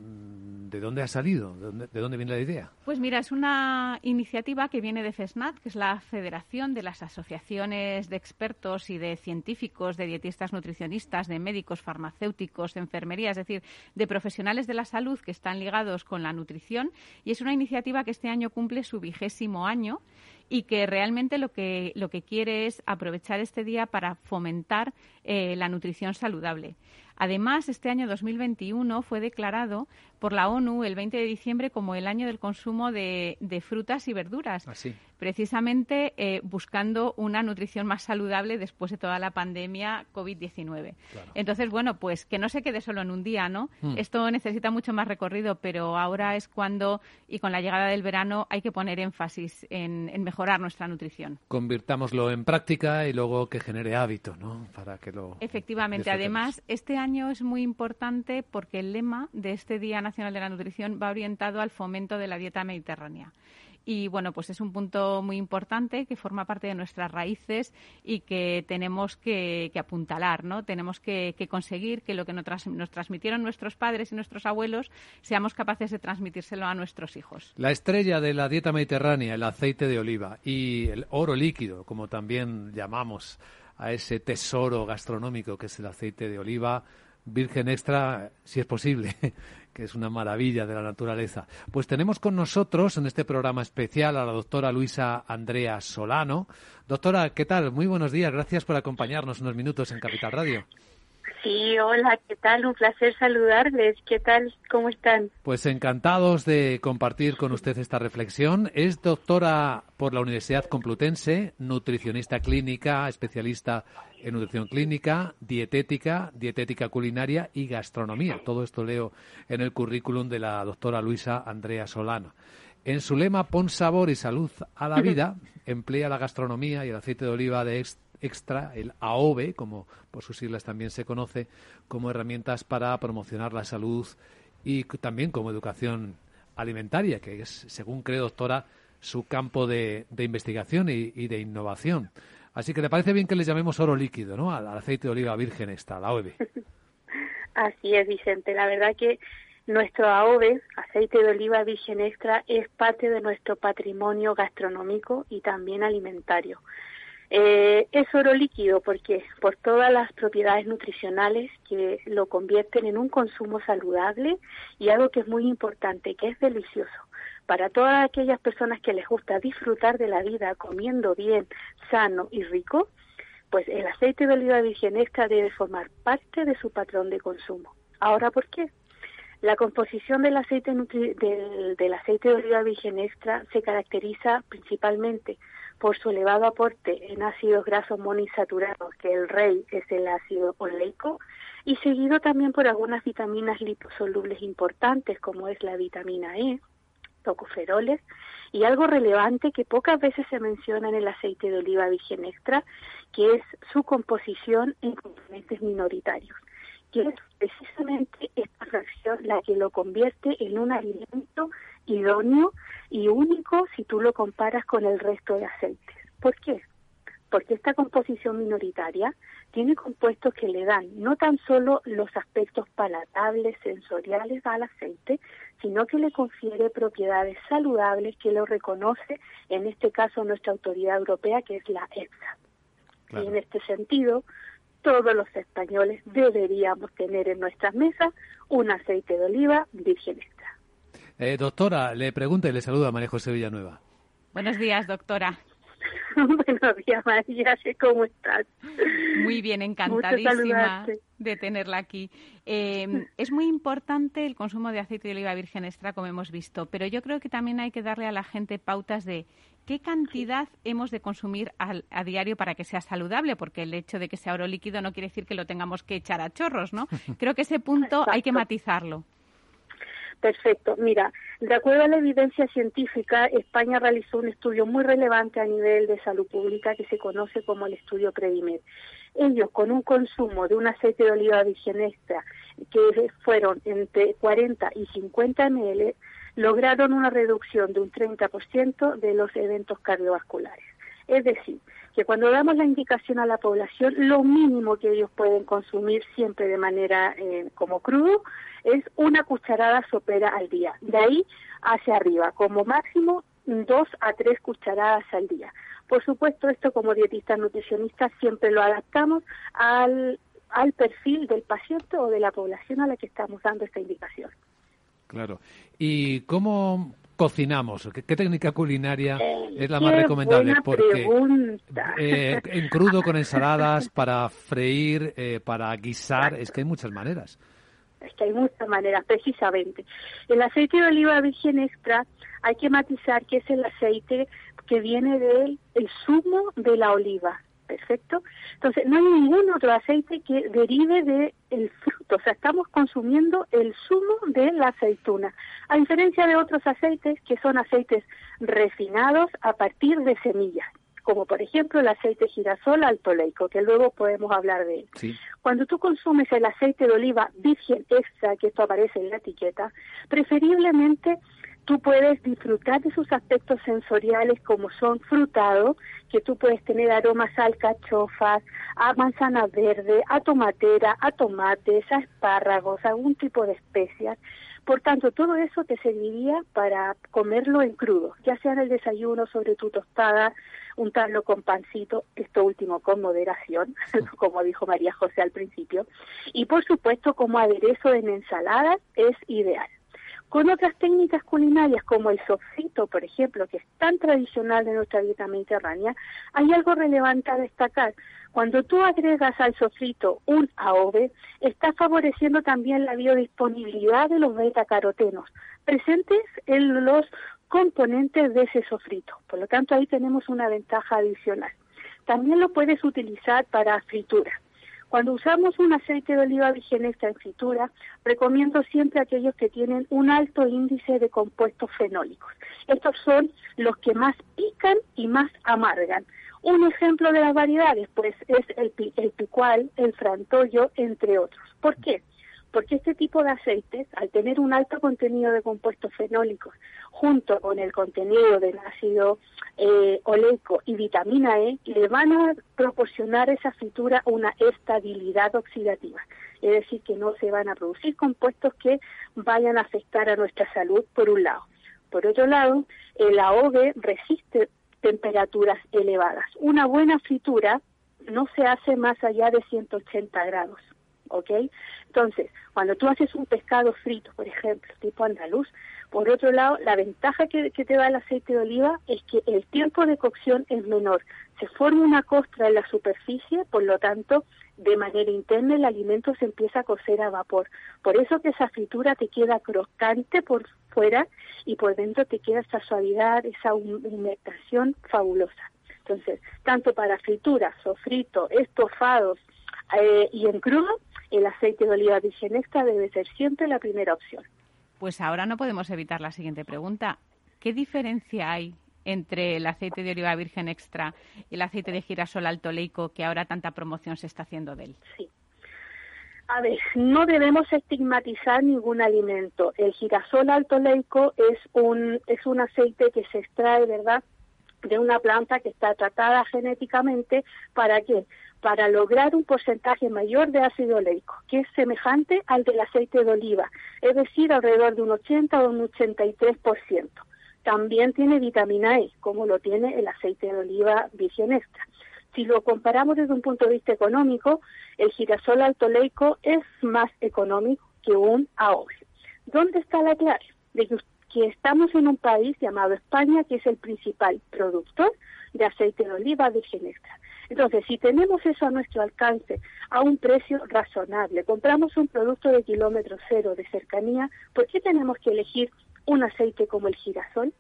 ¿De dónde ha salido? ¿De dónde, viene la idea? Pues mira, es una iniciativa que viene de FESNAT, que es la Federación de las Asociaciones de Expertos y de Científicos, de Dietistas Nutricionistas, de Médicos, Farmacéuticos, Enfermería, es decir, de profesionales de la salud que están ligados con la nutrición. Y es una iniciativa que este año cumple su vigésimo año y que realmente lo que, lo que quiere es aprovechar este día para fomentar eh, la nutrición saludable. Además, este año 2021 fue declarado por la ONU el 20 de diciembre como el año del consumo de, frutas y verduras. Así. Ah, precisamente eh, buscando una nutrición más saludable después de toda la pandemia COVID-19. Entonces, bueno, pues que no se quede solo en un día, ¿no? Hmm. Esto necesita mucho más recorrido, pero ahora es cuando, y con la llegada del verano, hay que poner énfasis en, mejorar nuestra nutrición. Convirtámoslo en práctica y luego que genere hábito, ¿no? Para que lo. Efectivamente. Además, este año es muy importante porque el lema de este Día Nacional de la Nutrición va orientado al fomento de la dieta mediterránea y bueno, pues es un punto muy importante que forma parte de nuestras raíces y que tenemos que, apuntalar, ¿no? Tenemos que, conseguir que lo que nos, transmitieron nuestros padres y nuestros abuelos seamos capaces de transmitírselo a nuestros hijos. La estrella de la dieta mediterránea, el aceite de oliva y el oro líquido, como también llamamos a ese tesoro gastronómico que es el aceite de oliva, virgen extra, si es posible, que es una maravilla de la naturaleza. Pues tenemos con nosotros en este programa especial a la doctora Luisa Andrea Solano. Doctora, ¿qué tal? Muy buenos días. Gracias por acompañarnos unos minutos en Capital Radio. Sí, hola, ¿qué tal? Un placer saludarles. ¿Qué tal? ¿Cómo están? Pues encantados de compartir con usted esta reflexión. Es doctora por la Universidad Complutense, nutricionista clínica, especialista en nutrición clínica, dietética, dietética culinaria y gastronomía. Todo esto leo en el currículum de la doctora Luisa Andrea Solano. En su lema Pon sabor y salud a la vida, emplea la gastronomía y el aceite de oliva de extra, el AOVE, como por sus siglas también se conoce, como herramientas para promocionar la salud y también como educación alimentaria, que es, según cree doctora, su campo de, investigación y, de innovación. Así que le parece bien que le llamemos oro líquido, ¿no? Al, aceite de oliva virgen esta, la AOVE. Así es, Vicente. La verdad que nuestro AOVE, aceite de oliva virgen extra, es parte de nuestro patrimonio gastronómico y también alimentario. Eh, es oro líquido porque por todas las propiedades nutricionales que lo convierten en un consumo saludable y algo que es muy importante, que es delicioso. Para todas aquellas personas que les gusta disfrutar de la vida comiendo bien, sano y rico, pues el aceite de oliva virgen extra debe formar parte de su patrón de consumo. Ahora, ¿por qué? La composición del aceite, del, del aceite de oliva virgen extra se caracteriza principalmente por su elevado aporte en ácidos grasos monoinsaturados, que el rey es el ácido oleico, y seguido también por algunas vitaminas liposolubles importantes, como es la vitamina E, tocoferoles, y algo relevante que pocas veces se menciona en el aceite de oliva virgen extra, que es su composición en componentes minoritarios que es precisamente esta fracción la que lo convierte en un alimento idóneo y único si tú lo comparas con el resto de aceites. ¿Por qué? Porque esta composición minoritaria tiene compuestos que le dan no tan solo los aspectos palatables, sensoriales al aceite, sino que le confiere propiedades saludables que lo reconoce, en este caso nuestra autoridad europea, que es la EFSA. Y en este sentido, todos los españoles deberíamos tener en nuestras mesas un aceite de oliva virgen. Eh, doctora, le pregunta y le saluda a María José Villanueva. Buenos días, doctora. Buenos días, María, ¿cómo estás? Muy bien, encantadísima de tenerla aquí. Eh, es muy importante el consumo de aceite de oliva virgen extra, como hemos visto, pero yo creo que también hay que darle a la gente pautas de qué cantidad hemos de consumir a, diario para que sea saludable, porque el hecho de que sea oro líquido no quiere decir que lo tengamos que echar a chorros, ¿no? Creo que ese punto hay que matizarlo. Perfecto. Mira, de acuerdo a la evidencia científica, España realizó un estudio muy relevante a nivel de salud pública que se conoce como el estudio Predimed. Ellos, con un consumo de un aceite de oliva virgen extra, que fueron entre 40 y 50 ml, lograron una reducción de un 30% de los eventos cardiovasculares. Es decir, que cuando damos la indicación a la población, lo mínimo que ellos pueden consumir siempre de manera eh, como crudo es una cucharada sopera al día. De ahí hacia arriba, como máximo dos a tres cucharadas al día. Por supuesto, esto como dietistas nutricionistas siempre lo adaptamos al, al perfil del paciente o de la población a la que estamos dando esta indicación. Claro. ¿Y cómo cocinamos? ¿Qué, técnica culinaria es la más recomendable? Porque eh, en crudo con ensaladas, para freír, eh, para guisar, es que hay muchas maneras. Es que hay muchas maneras, precisamente. El aceite de oliva virgen extra hay que matizar que es el aceite que viene del el zumo de la oliva. Perfecto. Entonces, no hay ningún otro aceite que derive del el fruto. O sea, estamos consumiendo el zumo de la aceituna. A diferencia de otros aceites que son aceites refinados a partir de semillas, como por ejemplo el aceite girasol altoleico, que luego podemos hablar de él. Cuando tú consumes el aceite de oliva virgen extra, que esto aparece en la etiqueta, preferiblemente tú puedes disfrutar de sus aspectos sensoriales como son frutado, que tú puedes tener aromas a alcachofas, a manzana verde, a tomatera, a tomates, a espárragos, algún tipo de especias. Por tanto, todo eso te serviría para comerlo en crudo, ya sea en el desayuno sobre tu tostada, untarlo con pancito, esto último con moderación, como dijo María José al principio, y por supuesto como aderezo en ensaladas es ideal. Con otras técnicas culinarias como el sofrito, por ejemplo, que es tan tradicional de nuestra dieta mediterránea, hay algo relevante a destacar. Cuando tú agregas al sofrito un AOVE, estás favoreciendo también la biodisponibilidad de los betacarotenos presentes en los componentes de ese sofrito. Por lo tanto, ahí tenemos una ventaja adicional. También lo puedes utilizar para fritura. Cuando usamos un aceite de oliva virgen extra en fritura, recomiendo siempre aquellos que tienen un alto índice de compuestos fenólicos. Estos son los que más pican y más amargan. Un ejemplo de las variedades, pues, es el, el picual, el frantollo, entre otros. ¿Por qué? Porque este tipo de aceites, al tener un alto contenido de compuestos fenólicos, junto con el contenido del ácido eh, oleico y vitamina E, le van a proporcionar a esa fritura una estabilidad oxidativa. Es decir, que no se van a producir compuestos que vayan a afectar a nuestra salud, por un lado. Por otro lado, el AOVE resiste temperaturas elevadas. Una buena fritura no se hace más allá de 180 grados. ¿Ok? Entonces, cuando tú haces un pescado frito, por ejemplo, tipo andaluz, por otro lado, la ventaja que, que, te da el aceite de oliva es que el tiempo de cocción es menor. Se forma una costra en la superficie, por lo tanto, de manera interna el alimento se empieza a cocer a vapor. Por eso que esa fritura te queda crocante por fuera y por dentro te queda esa suavidad, esa humectación fabulosa. Entonces, tanto para frituras, sofrito, estofados eh, y en crudo, el aceite de oliva virgen extra debe ser siempre la primera opción. Pues ahora no podemos evitar la siguiente pregunta. ¿Qué diferencia hay entre el aceite de oliva virgen extra y el aceite de girasol alto leico que ahora tanta promoción se está haciendo de él? Sí. A ver, no debemos estigmatizar ningún alimento. El girasol alto leico es un, es un aceite que se extrae, ¿verdad?, de una planta que está tratada genéticamente para qué? Para lograr un porcentaje mayor de ácido oleico, que es semejante al del aceite de oliva, es decir, alrededor de un 80 o un 83%. También tiene vitamina E, como lo tiene el aceite de oliva virgen extra. Si lo comparamos desde un punto de vista económico, el girasol alto oleico es más económico que un AOVE. ¿Dónde está la clave? De que estamos en un país llamado España, que es el principal productor de aceite de oliva virgen extra. Entonces, si tenemos eso a nuestro alcance a un precio razonable, compramos un producto de kilómetro cero de cercanía, ¿por qué tenemos que elegir un aceite como el girasol?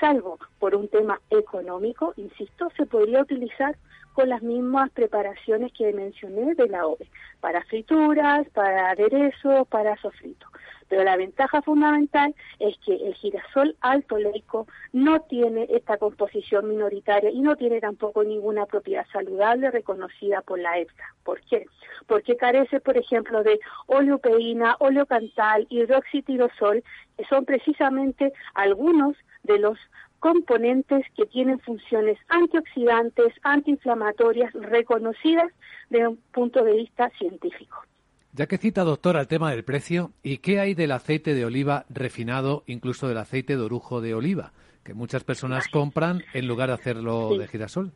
Salvo por un tema económico, insisto, se podría utilizar con las mismas preparaciones que mencioné de la OVE, para frituras, para aderezo, para sofrito. Pero la ventaja fundamental es que el girasol alto leico no tiene esta composición minoritaria y no tiene tampoco ninguna propiedad saludable reconocida por la EFSA. ¿Por qué? Porque carece, por ejemplo, de oleopeína, oleocantal, hidroxitirosol, que son precisamente algunos de los componentes que tienen funciones antioxidantes, antiinflamatorias reconocidas desde un punto de vista científico. Ya que cita, doctora, el tema del precio, ¿y qué hay del aceite de oliva refinado, incluso del aceite de orujo de oliva, que muchas personas compran en lugar de hacerlo de girasol?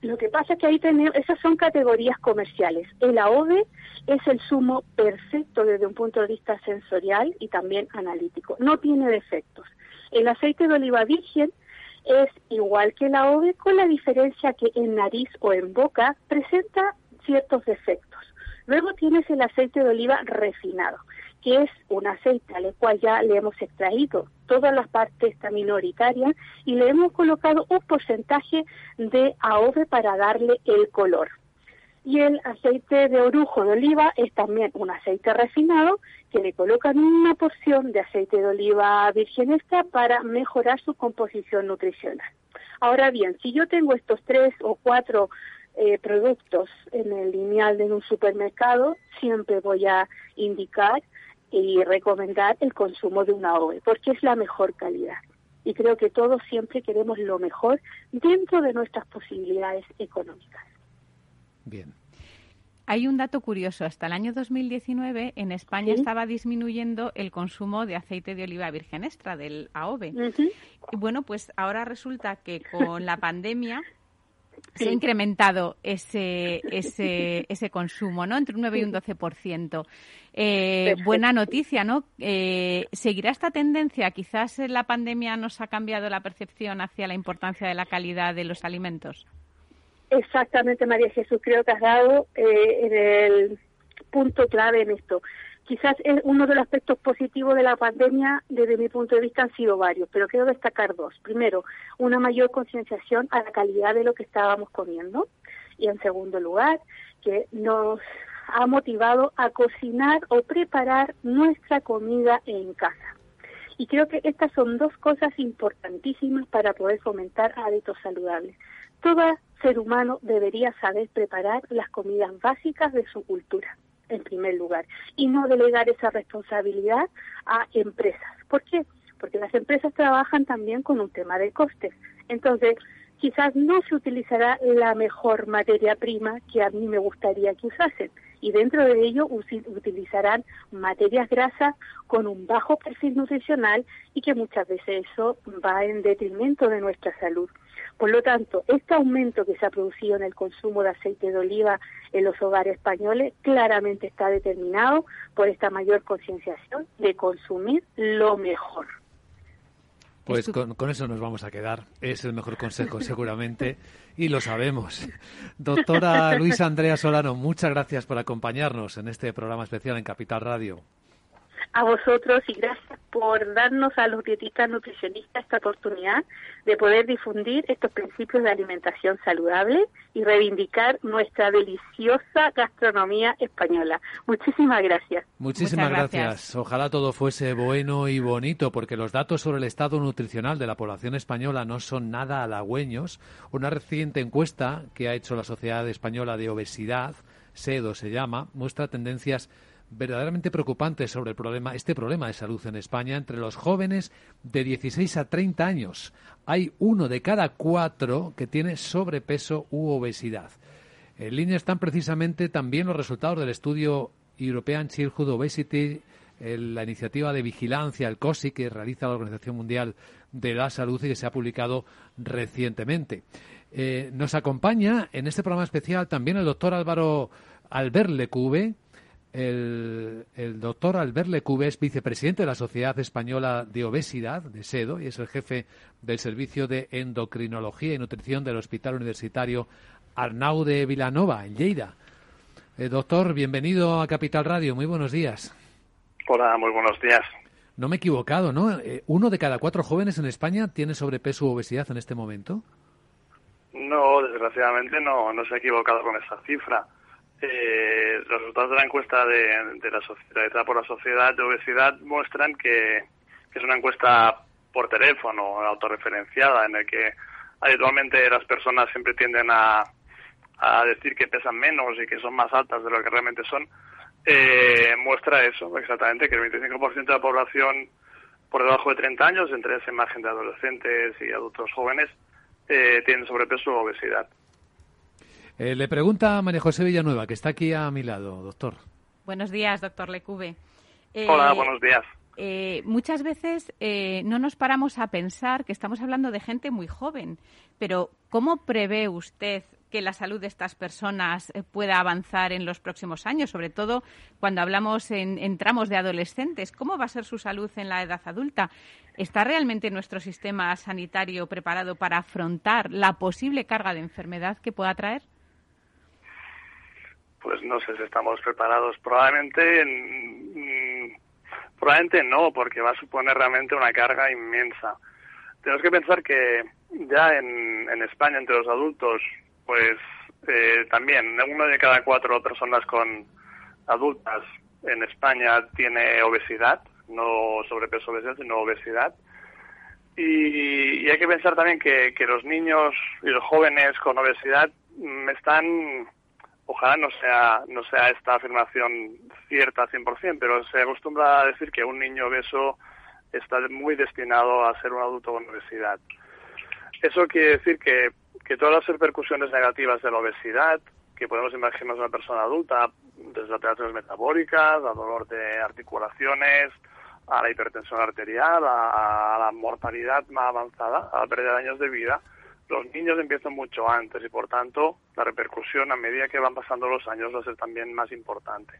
Lo que pasa es que ahí tenemos, esas son categorías comerciales. El AOVE es el sumo perfecto desde un punto de vista sensorial y también analítico. No tiene defectos. El aceite de oliva virgen es igual que la ove con la diferencia que en nariz o en boca presenta ciertos defectos. Luego tienes el aceite de oliva refinado, que es un aceite al cual ya le hemos extraído todas las partes minoritarias y le hemos colocado un porcentaje de AOVE para darle el color. Y el aceite de orujo de oliva es también un aceite refinado que le colocan una porción de aceite de oliva virgen extra para mejorar su composición nutricional. Ahora bien, si yo tengo estos tres o cuatro eh, productos en el lineal de un supermercado, siempre voy a indicar y recomendar el consumo de una OVE, porque es la mejor calidad. Y creo que todos siempre queremos lo mejor dentro de nuestras posibilidades económicas. Bien. Hay un dato curioso. Hasta el año 2019 en España estaba disminuyendo el consumo de aceite de oliva virgen extra, del AOVE. Y bueno, pues ahora resulta que con la pandemia se ha incrementado ese, ese, ese consumo, ¿no? Entre un 9 y un 12%. Eh, buena noticia, ¿no? Eh, ¿Seguirá esta tendencia? Quizás la pandemia nos ha cambiado la percepción hacia la importancia de la calidad de los alimentos. Exactamente, María Jesús, creo que has dado eh, el punto clave en esto. Quizás es uno de los aspectos positivos de la pandemia, desde mi punto de vista, han sido varios, pero quiero destacar dos. Primero, una mayor concienciación a la calidad de lo que estábamos comiendo. Y en segundo lugar, que nos ha motivado a cocinar o preparar nuestra comida en casa. Y creo que estas son dos cosas importantísimas para poder fomentar hábitos saludables. Todo ser humano debería saber preparar las comidas básicas de su cultura en primer lugar, y no delegar esa responsabilidad a empresas. ¿Por qué? Porque las empresas trabajan también con un tema de costes. Entonces, quizás no se utilizará la mejor materia prima que a mí me gustaría que usasen. Y dentro de ello utilizarán materias grasas con un bajo perfil nutricional y que muchas veces eso va en detrimento de nuestra salud. Por lo tanto, este aumento que se ha producido en el consumo de aceite de oliva en los hogares españoles claramente está determinado por esta mayor concienciación de consumir lo mejor. Pues con, con, eso nos vamos a quedar. Es el mejor consejo, seguramente, y lo sabemos. Doctora Luisa Andrea Solano, muchas gracias por acompañarnos en este programa especial en Capital Radio a vosotros y gracias por darnos a los dietistas nutricionistas esta oportunidad de poder difundir estos principios de alimentación saludable y reivindicar nuestra deliciosa gastronomía española. Muchísimas gracias. Muchísimas gracias. Ojalá todo fuese bueno y bonito, porque los datos sobre el estado nutricional de la población española no son nada halagüeños. Una reciente encuesta que ha hecho la Sociedad Española de Obesidad, SEDO se llama, muestra tendencias verdaderamente preocupante sobre el problema, este problema de salud en España entre los jóvenes de 16 a 30 años. Hay uno de cada cuatro que tiene sobrepeso u obesidad. En línea están precisamente también los resultados del estudio European Childhood Obesity, la iniciativa de vigilancia, el COSI, que realiza la Organización Mundial de la Salud y que se ha publicado recientemente. Eh, nos acompaña en este programa especial también el doctor Álvaro Albert Lecube, el, doctor Albert Lecube es vicepresidente de la Sociedad Española de Obesidad, de SEDO, y es el jefe del Servicio de Endocrinología y Nutrición del Hospital Universitario Arnau de Vilanova, en Lleida. Eh, doctor, bienvenido a Capital Radio. Muy buenos días. Hola, muy buenos días. No me he equivocado, ¿no? Eh, ¿Uno de cada cuatro jóvenes en España tiene sobrepeso u obesidad en este momento? No, desgraciadamente no, no se ha equivocado con esa cifra. Eh, los resultados de la encuesta de, la sociedad por la sociedad de obesidad muestran que, es una encuesta por teléfono, autorreferenciada, en el que habitualmente las personas siempre tienden a, decir que pesan menos y que son más altas de lo que realmente son, eh, muestra eso, exactamente, que el 25% de la población por debajo de 30 años, entre ese margen de adolescentes y adultos jóvenes, eh, tienen sobrepeso o obesidad. Eh, le pregunta a María José Villanueva, que está aquí a mi lado, doctor. Buenos días, doctor Lecube. Eh, Hola, buenos días. Eh, muchas veces no nos paramos a pensar que estamos hablando de gente muy joven, pero ¿cómo prevé usted que la salud de estas personas pueda avanzar en los próximos años, sobre todo cuando hablamos en, en, tramos de adolescentes. ¿Cómo va a ser su salud en la edad adulta? ¿Está realmente nuestro sistema sanitario preparado para afrontar la posible carga de enfermedad que pueda traer? Pues no sé si estamos preparados. Probablemente, mm, probablemente no, porque va a suponer realmente una carga inmensa. Tenemos que pensar que ya en, en España, entre los adultos, pues eh, también uno de cada cuatro personas con adultas en España tiene obesidad, no sobrepeso obesidad, sino obesidad. Y, y, hay que pensar también que, que los niños y los jóvenes con obesidad mm, están ojalá no sea, no sea esta afirmación cierta 100%, pero se acostumbra a decir que un niño obeso está muy destinado a ser un adulto con obesidad. Eso quiere decir que, que todas las repercusiones negativas de la obesidad, que podemos imaginar una persona adulta, desde alteraciones metabólicas, a dolor de articulaciones, a la hipertensión arterial, a, a la mortalidad más avanzada, a la pérdida de años de vida, los niños empiezan mucho antes y por tanto la repercusión a medida que van pasando los años va a ser también más importante.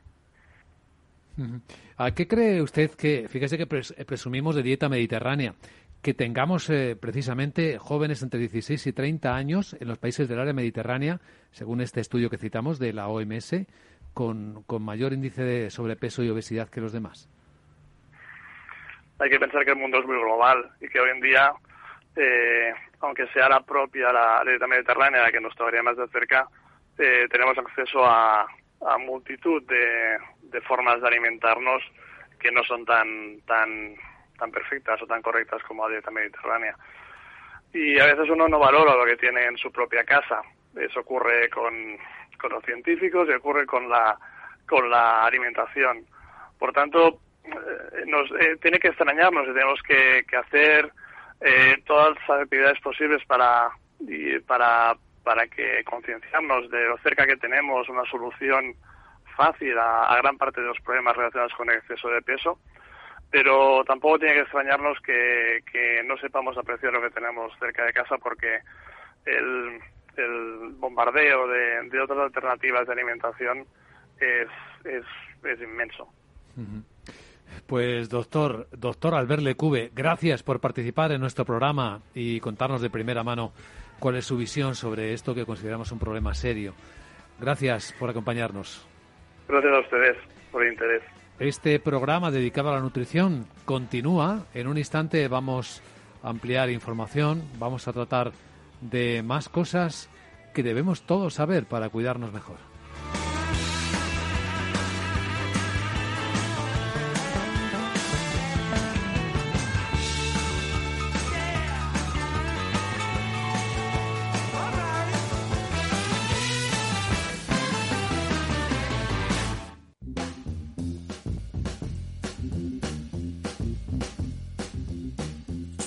¿A qué cree usted que, fíjese que eh, presumimos de dieta mediterránea, que tengamos eh, precisamente jóvenes entre 16 y 30 años en los países del área mediterránea, según este estudio que citamos de la OMS, con, con mayor índice de sobrepeso y obesidad que los demás? Hay que pensar que el mundo es muy global y que hoy en día eh, aunque sea la propia la dieta mediterránea la que nos tocaría más de cerca, eh, tenemos acceso a, a multitud de, de, formas de alimentarnos que no son tan, tan, tan perfectas o tan correctas como la dieta mediterránea. Y a veces uno no valora lo que tiene en su propia casa. Eso ocurre con, con los científicos y ocurre con la, con la alimentación. Por tanto, eh, nos, eh, tiene que extrañarnos y tenemos que, que hacer eh, todas las actividades posibles para, para, para que concienciarnos de lo cerca que tenemos una solución fácil a, gran parte de los problemas relacionados con el exceso de peso, pero tampoco tiene que extrañarnos que, que no sepamos apreciar lo que tenemos cerca de casa porque el, el bombardeo de, de otras alternativas de alimentación es, es, es inmenso. Pues doctor, doctor Albert Lecube, gracias por participar en nuestro programa y contarnos de primera mano cuál es su visión sobre esto que consideramos un problema serio. Gracias por acompañarnos. Gracias a ustedes por el interés. Este programa dedicado a la nutrición continúa. En un instante vamos a ampliar información, vamos a tratar de más cosas que debemos todos saber para cuidarnos mejor.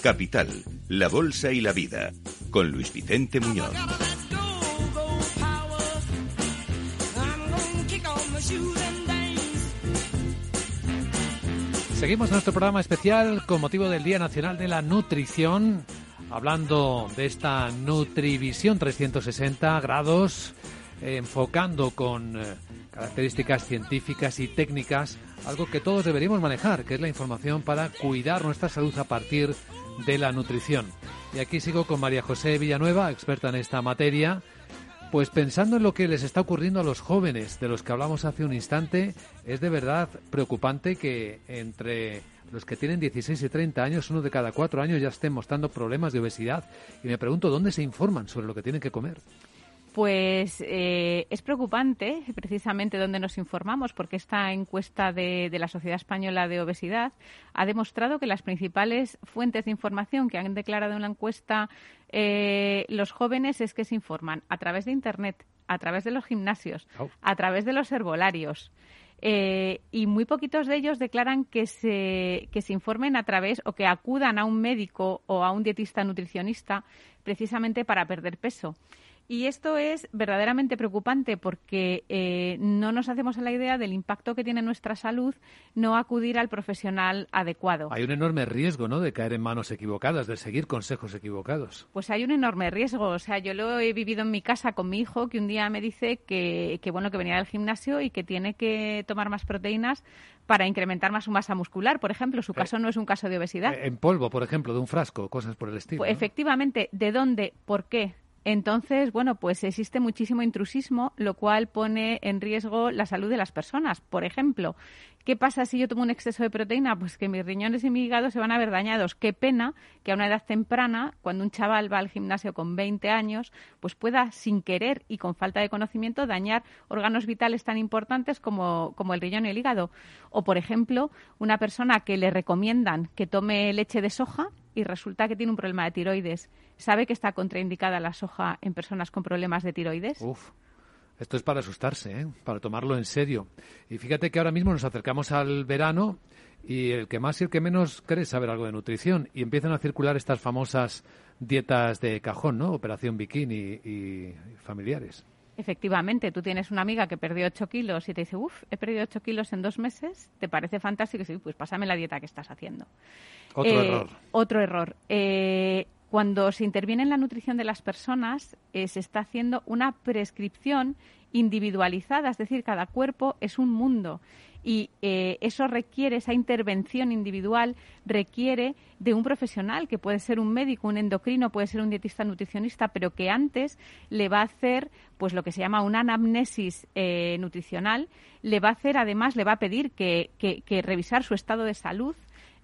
Capital, la Bolsa y la Vida, con Luis Vicente Muñoz. Seguimos nuestro programa especial con motivo del Día Nacional de la Nutrición, hablando de esta Nutrivisión 360 grados, eh, enfocando con eh, características científicas y técnicas algo que todos deberíamos manejar, que es la información para cuidar nuestra salud a partir de la nutrición. Y aquí sigo con María José Villanueva, experta en esta materia. Pues pensando en lo que les está ocurriendo a los jóvenes de los que hablamos hace un instante, es de verdad preocupante que entre los que tienen 16 y 30 años, uno de cada cuatro años ya estén mostrando problemas de obesidad. Y me pregunto, ¿dónde se informan sobre lo que tienen que comer? Pues eh, es preocupante precisamente donde nos informamos, porque esta encuesta de, la Sociedad Española de Obesidad ha demostrado que las principales fuentes de información que han declarado en la encuesta eh, los jóvenes es que se informan a través de Internet, a través de los gimnasios, a través de los herbolarios. Eh, y muy poquitos de ellos declaran que se, que se informen a través o que acudan a un médico o a un dietista nutricionista precisamente para perder peso. Y esto es verdaderamente preocupante porque eh, no nos hacemos a la idea del impacto que tiene nuestra salud no acudir al profesional adecuado. Hay un enorme riesgo, ¿no?, de caer en manos equivocadas, de seguir consejos equivocados. Pues hay un enorme riesgo. O sea, yo lo he vivido en mi casa con mi hijo, que un día me dice que, que bueno, que venía del gimnasio y que tiene que tomar más proteínas para incrementar más su masa muscular. Por ejemplo, su eh, caso no es un caso de obesidad. Eh, en polvo, por ejemplo, de un frasco, cosas por el estilo. Pues, Efectivamente, ¿de dónde? ¿Por qué? Entonces, bueno, pues existe muchísimo intrusismo, lo cual pone en riesgo la salud de las personas. Por ejemplo, ¿qué pasa si yo tomo un exceso de proteína? Pues que mis riñones y mi hígado se van a ver dañados. Qué pena que a una edad temprana, cuando un chaval va al gimnasio con 20 años, pues pueda, sin querer y con falta de conocimiento, dañar órganos vitales tan importantes como, como el riñón y el hígado. O, por ejemplo, una persona que le recomiendan que tome leche de soja y resulta que tiene un problema de tiroides. ¿Sabe que está contraindicada la soja en personas con problemas de tiroides? Uf. Esto es para asustarse, ¿eh? para tomarlo en serio. Y fíjate que ahora mismo nos acercamos al verano y el que más y el que menos quiere saber algo de nutrición y empiezan a circular estas famosas dietas de cajón, ¿no? Operación bikini y familiares. Efectivamente, tú tienes una amiga que perdió 8 kilos y te dice, uff, he perdido 8 kilos en dos meses, ¿te parece fantástico? Y sí, pues pásame la dieta que estás haciendo. Otro eh, error. Otro error. Eh, cuando se interviene en la nutrición de las personas, eh, se está haciendo una prescripción individualizada, es decir, cada cuerpo es un mundo. Y eh, eso requiere, esa intervención individual requiere de un profesional que puede ser un médico, un endocrino, puede ser un dietista nutricionista, pero que antes le va a hacer pues lo que se llama una anamnesis eh, nutricional, le va a hacer además, le va a pedir que, que revisar su estado de salud,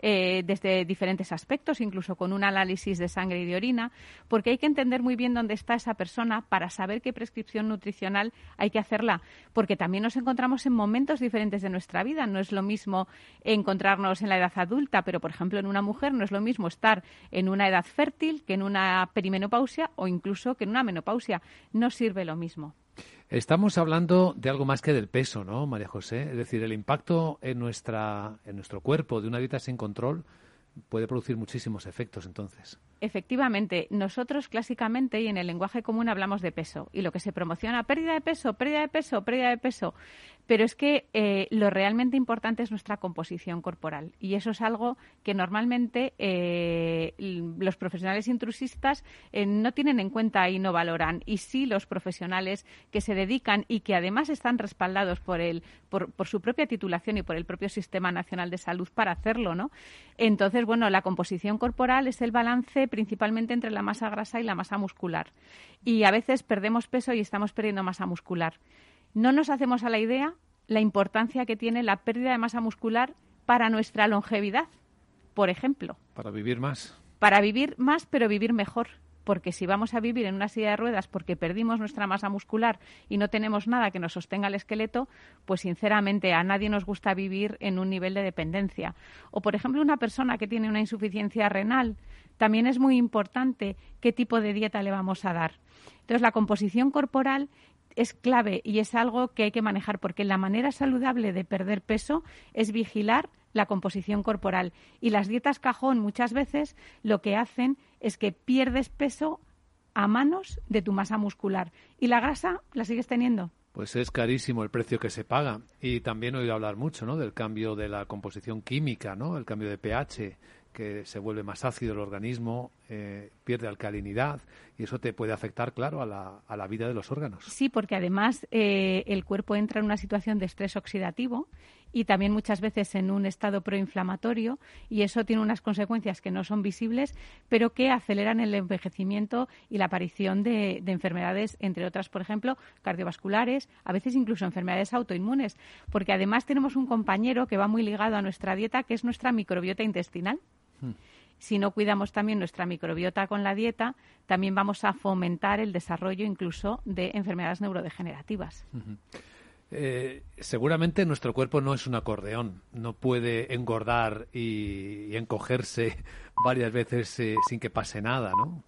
eh, desde diferentes aspectos, incluso con un análisis de sangre y de orina, porque hay que entender muy bien dónde está esa persona para saber qué prescripción nutricional hay que hacerla, porque también nos encontramos en momentos diferentes de nuestra vida. No es lo mismo encontrarnos en la edad adulta, pero por ejemplo en una mujer no es lo mismo estar en una edad fértil que en una perimenopausia o incluso que en una menopausia. No sirve lo mismo. Estamos hablando de algo más que del peso, ¿no, María José? Es decir, el impacto en, nuestra, en nuestro cuerpo de una dieta sin control puede producir muchísimos efectos, entonces. Efectivamente, nosotros clásicamente y en el lenguaje común hablamos de peso y lo que se promociona, pérdida de peso, pérdida de peso, pérdida de peso, pero es que eh, lo realmente importante es nuestra composición corporal y eso es algo que normalmente eh, los profesionales intrusistas eh, no tienen en cuenta y no valoran y sí los profesionales que se dedican y que además están respaldados por, el, por, por su propia titulación y por el propio Sistema Nacional de Salud para hacerlo, ¿no? Entonces, bueno, la composición corporal es el balance principalmente entre la masa grasa y la masa muscular y a veces perdemos peso y estamos perdiendo masa muscular no nos hacemos a la idea la importancia que tiene la pérdida de masa muscular para nuestra longevidad, por ejemplo. Para vivir más. Para vivir más, pero vivir mejor. Porque si vamos a vivir en una silla de ruedas porque perdimos nuestra masa muscular y no tenemos nada que nos sostenga el esqueleto, pues sinceramente a nadie nos gusta vivir en un nivel de dependencia. O, por ejemplo, una persona que tiene una insuficiencia renal, también es muy importante qué tipo de dieta le vamos a dar. Entonces, la composición corporal es clave y es algo que hay que manejar porque la manera saludable de perder peso es vigilar la composición corporal y las dietas cajón muchas veces lo que hacen es que pierdes peso a manos de tu masa muscular y la grasa la sigues teniendo. Pues es carísimo el precio que se paga y también he oído hablar mucho, ¿no? Del cambio de la composición química, ¿no? El cambio de pH que se vuelve más ácido el organismo, eh, pierde alcalinidad y eso te puede afectar, claro, a la, a la vida de los órganos. Sí, porque además eh, el cuerpo entra en una situación de estrés oxidativo y también muchas veces en un estado proinflamatorio y eso tiene unas consecuencias que no son visibles, pero que aceleran el envejecimiento y la aparición de, de enfermedades, entre otras, por ejemplo, cardiovasculares, a veces incluso enfermedades autoinmunes, porque además tenemos un compañero que va muy ligado a nuestra dieta, que es nuestra microbiota intestinal. Hmm. Si no cuidamos también nuestra microbiota con la dieta, también vamos a fomentar el desarrollo incluso de enfermedades neurodegenerativas. Eh, seguramente nuestro cuerpo no es un acordeón, no puede engordar y, encogerse varias veces eh, sin que pase nada, ¿no?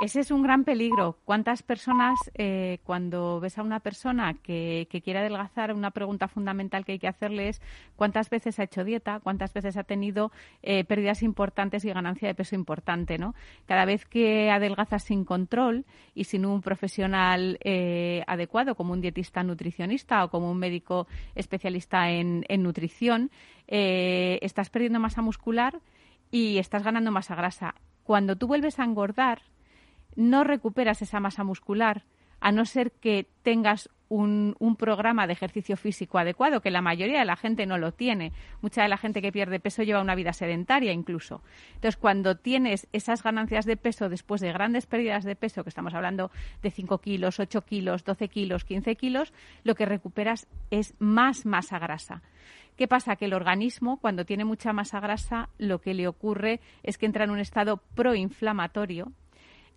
Ese es un gran peligro. ¿Cuántas personas, eh, cuando ves a una persona que, quiere adelgazar, una pregunta fundamental que hay que hacerle es cuántas veces ha hecho dieta, cuántas veces ha tenido eh, pérdidas importantes y ganancia de peso importante, ¿no? Cada vez que adelgazas sin control y sin un profesional eh, adecuado, como un dietista nutricionista o como un médico especialista en, en nutrición, estás perdiendo masa muscular y estás ganando masa grasa. Cuando tú vuelves a engordar, no recuperas esa masa muscular a no ser que tengas un, programa de ejercicio físico adecuado, que la mayoría de la gente no lo tiene. Mucha de la gente que pierde peso lleva una vida sedentaria incluso. Entonces, cuando tienes esas ganancias de peso después de grandes pérdidas de peso, que estamos hablando de 5 kilos, 8 kilos, 12 kilos, 15 kilos, lo que recuperas es más masa grasa. ¿Qué pasa? Que el organismo, cuando tiene mucha masa grasa, lo que le ocurre es que entra en un estado proinflamatorio,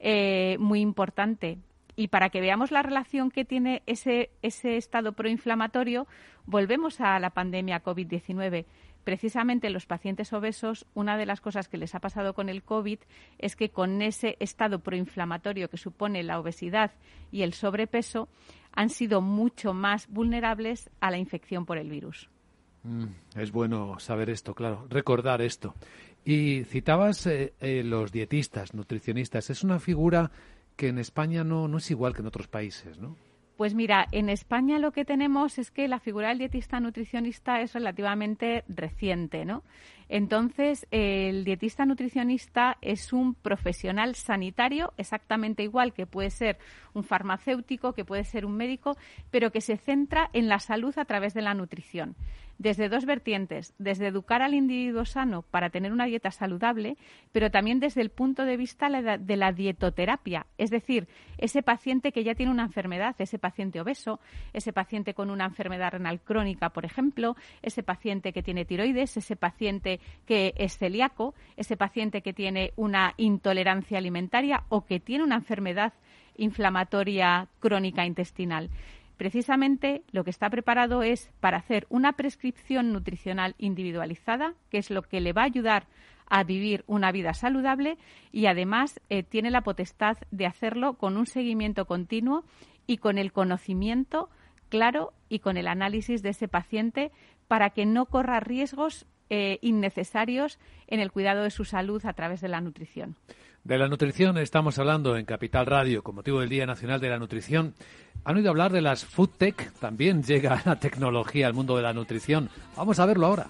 eh, muy importante. Y para que veamos la relación que tiene ese, ese estado proinflamatorio, volvemos a la pandemia COVID-19. Precisamente los pacientes obesos, una de las cosas que les ha pasado con el COVID es que con ese estado proinflamatorio que supone la obesidad y el sobrepeso, han sido mucho más vulnerables a la infección por el virus. Mm, es bueno saber esto, claro, recordar esto. Y citabas eh, eh, los dietistas, nutricionistas. Es una figura que en España no, no es igual que en otros países, ¿no? Pues mira, en España lo que tenemos es que la figura del dietista nutricionista es relativamente reciente, ¿no? Entonces, el dietista nutricionista es un profesional sanitario exactamente igual que puede ser un farmacéutico, que puede ser un médico, pero que se centra en la salud a través de la nutrición desde dos vertientes, desde educar al individuo sano para tener una dieta saludable, pero también desde el punto de vista de la dietoterapia, es decir, ese paciente que ya tiene una enfermedad, ese paciente obeso, ese paciente con una enfermedad renal crónica, por ejemplo, ese paciente que tiene tiroides, ese paciente que es celíaco, ese paciente que tiene una intolerancia alimentaria o que tiene una enfermedad inflamatoria crónica intestinal precisamente lo que está preparado es para hacer una prescripción nutricional individualizada, que es lo que le va a ayudar a vivir una vida saludable y además eh, tiene la potestad de hacerlo con un seguimiento continuo y con el conocimiento claro y con el análisis de ese paciente para que no corra riesgos eh, innecesarios en el cuidado de su salud a través de la nutrición. De la nutrición estamos hablando en Capital Radio con motivo del Día Nacional de la Nutrición. ¿Han oído hablar de las Food Tech? También llega la tecnología al mundo de la nutrición. Vamos a verlo ahora.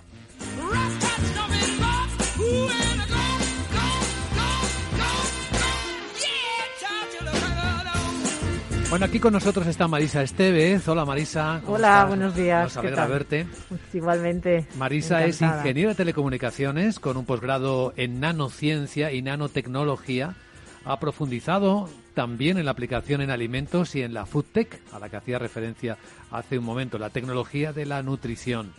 Bueno, aquí con nosotros está Marisa Estevez. Hola Marisa. Hola, estás? buenos días. Nos ¿Qué alegra verte. Igualmente. Marisa es ingeniera de telecomunicaciones con un posgrado en nanociencia y nanotecnología. Ha profundizado también en la aplicación en alimentos y en la food tech, a la que hacía referencia hace un momento, la tecnología de la nutrición.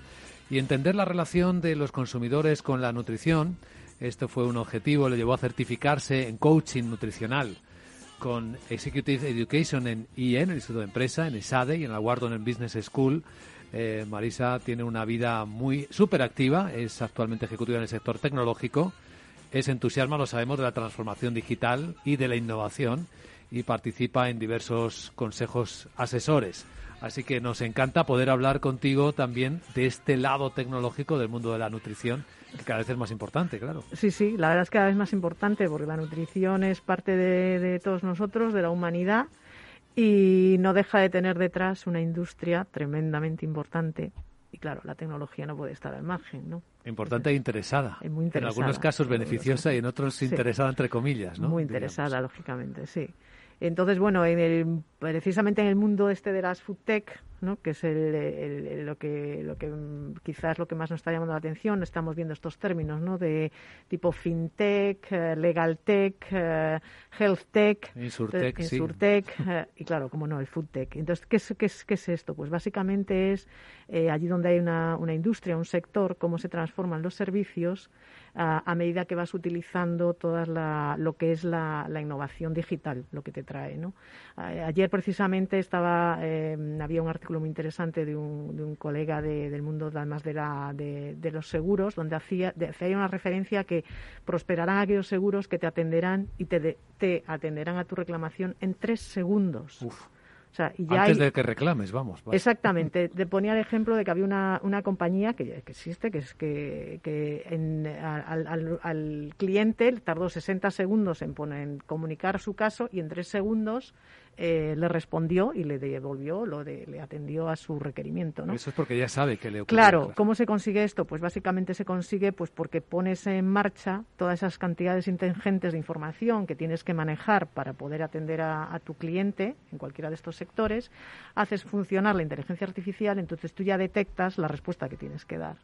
Y entender la relación de los consumidores con la nutrición, esto fue un objetivo, le llevó a certificarse en coaching nutricional con Executive Education en IE, en el Instituto de Empresa, en ESADE y en la Wharton Business School. Eh, Marisa tiene una vida muy súper activa, es actualmente ejecutiva en el sector tecnológico, es entusiasma, lo sabemos, de la transformación digital y de la innovación y participa en diversos consejos asesores. Así que nos encanta poder hablar contigo también de este lado tecnológico del mundo de la nutrición, que cada vez es más importante, claro. Sí, sí, la verdad es que cada vez más importante porque la nutrición es parte de, de todos nosotros, de la humanidad, y no deja de tener detrás una industria tremendamente importante. Y claro, la tecnología no puede estar al margen, ¿no? Importante e interesada. En algunos casos beneficiosa y en otros Sí. interesada entre comillas, ¿no? Muy interesada, lógicamente, sí. Entonces, bueno, en el, precisamente en el mundo este de las food tech, ¿no? que es el, el- el- lo que lo que mm, quizás lo que más nos está llamando la atención, estamos viendo estos términos, ¿no? De tipo fintech, eh, legal tech, eh, health tech, Insurtech, eh, sí. insurtech, eh, y claro, como no, el food tech. Entonces, ¿qué es, qué es, qué es esto? Pues básicamente es eh, allí donde hay una, una industria, un sector, cómo se transforman los servicios a, a medida que vas utilizando toda la, lo que es la, la innovación digital, lo que te trae. ¿no? Ayer precisamente estaba eh, había un artículo muy interesante de un, de un colega de- del mundo además de, la, de, los seguros, donde hacía, hacía una referencia que prosperarán aquellos seguros que te atenderán y te, te atenderán a tu reclamación en tres segundos. O sea, y ya Antes hay- de que reclames, vamos. vale. Exactamente. Te ponía el ejemplo de que había una, una compañía que, que existe, que es que, que en- al, al- al cliente tardó 60 segundos en, poner, en comunicar su caso y en tres segundos eh, le respondió y le devolvió, lo de, le atendió a su requerimiento. ¿no? Eso es porque ya sabe que le ocurre. Claro, ¿cómo se consigue esto? Pues básicamente se consigue pues porque pones en marcha todas esas cantidades ingentes de información que tienes que manejar para poder atender a, a tu cliente en cualquiera de estos sectores, haces funcionar la inteligencia artificial, entonces tú ya detectas la respuesta que tienes que dar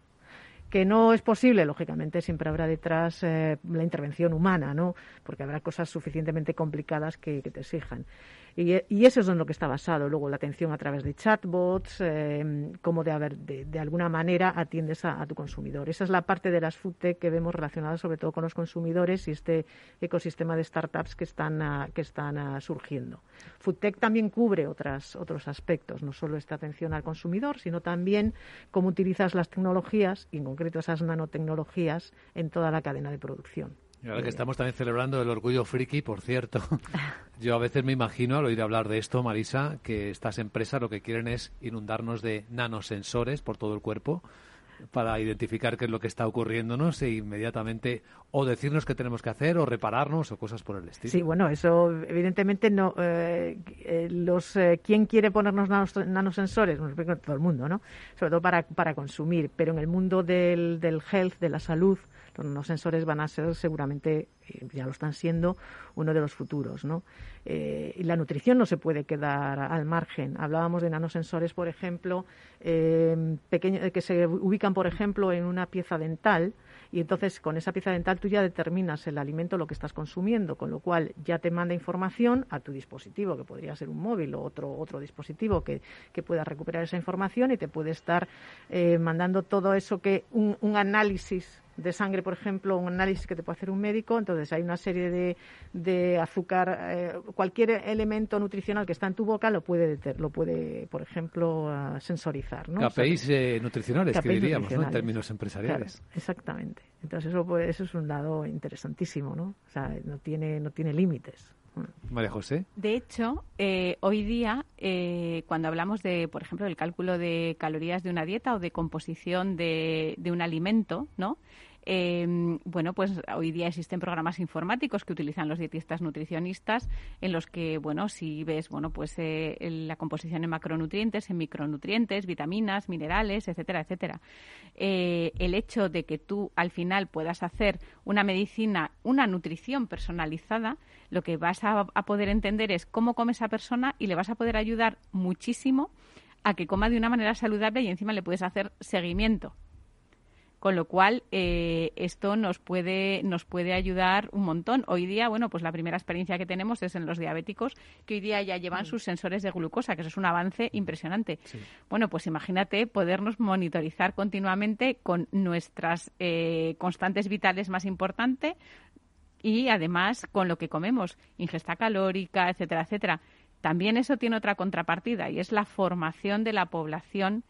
que no es posible, lógicamente siempre habrá detrás eh, la intervención humana, ¿no? Porque habrá cosas suficientemente complicadas que, que te exijan. Y, eso es en lo que está basado. Luego la atención a través de chatbots, eh, cómo de, haber, de, alguna manera atiendes a, tu consumidor. Esa es la parte de las food tech que vemos relacionadas sobre todo con los consumidores y este ecosistema de startups que están, ah, que están ah, surgiendo. Food tech también cubre otras, otros aspectos, no solo esta atención al consumidor, sino también cómo utilizas las tecnologías, y en concreto esas nanotecnologías, en toda la cadena de producción. Y ahora que estamos también celebrando el orgullo friki, por cierto, yo a veces me imagino al oír hablar de esto, Marisa, que estas empresas lo que quieren es inundarnos de nanosensores por todo el cuerpo para identificar qué es lo que está ocurriéndonos e inmediatamente o decirnos qué tenemos que hacer o repararnos o cosas por el estilo. Sí, bueno, eso evidentemente no. eh, eh, los eh, quién quiere ponernos nanos- nanosensores, bueno, todo el mundo, ¿no? Sobre todo para, para consumir, pero en el mundo del, del health, de la salud, los nanosensores van a ser seguramente, eh, ya lo están siendo, uno de los futuros, ¿no? Eh, y la nutrición no se puede quedar al margen. Hablábamos de nanosensores, por ejemplo, eh, pequeño- que se ubican, por ejemplo, en una pieza dental y entonces con esa pieza dental tú ya determinas el alimento, lo que estás consumiendo, con lo cual ya te manda información a tu dispositivo, que podría ser un móvil o otro, otro dispositivo que, que pueda recuperar esa información y te puede estar eh, mandando todo eso que un, un análisis de sangre, por ejemplo, un análisis que te puede hacer un médico, entonces hay una serie de, de azúcar, eh, cualquier elemento nutricional que está en tu boca lo puede, deter- lo puede por ejemplo, ah, sensorizar. ¿no? O sea, KPIs eh, nutricionales, que diríamos, ¿no? En nutricionales. términos empresariales. Claro, exactamente. Entonces eso, pues, eso es un lado interesantísimo, ¿no? O sea, no tiene, no tiene límites. María José. De hecho, eh, hoy día, eh, cuando hablamos de, por ejemplo, del cálculo de calorías de una dieta o de composición de, de un alimento, ¿no? Eh, bueno, pues hoy día existen programas informáticos que utilizan los dietistas nutricionistas en los que, bueno, si ves, bueno, pues eh, la composición en macronutrientes, en micronutrientes, vitaminas, minerales, etcétera, etcétera. Eh, el hecho de que tú al final puedas hacer una medicina, una nutrición personalizada, lo que vas a, a poder entender es cómo come esa persona y le vas a poder ayudar muchísimo a que coma de una manera saludable y encima le puedes hacer seguimiento con lo cual eh, esto nos puede nos puede ayudar un montón. Hoy día bueno pues la primera experiencia que tenemos es en los diabéticos que hoy día ya llevan sus sensores de glucosa que eso es un avance impresionante. Bueno pues imagínate podernos monitorizar continuamente con nuestras eh, constantes vitales más importantes y además con lo que comemos ingesta calórica etcétera etcétera. También eso tiene otra contrapartida y es la formación de la población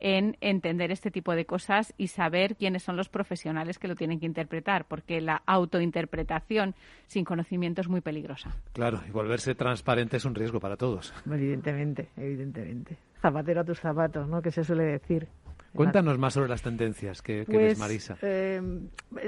en entender este tipo de cosas y saber quiénes son los profesionales que lo tienen que interpretar, porque la autointerpretación sin conocimiento es muy peligrosa. Claro, y volverse transparente es un riesgo para todos. Evidentemente, evidentemente. Zapatero a tus zapatos, ¿no? Que se suele decir. Cuéntanos más sobre las tendencias que, que ves, Pues, Marisa. eh,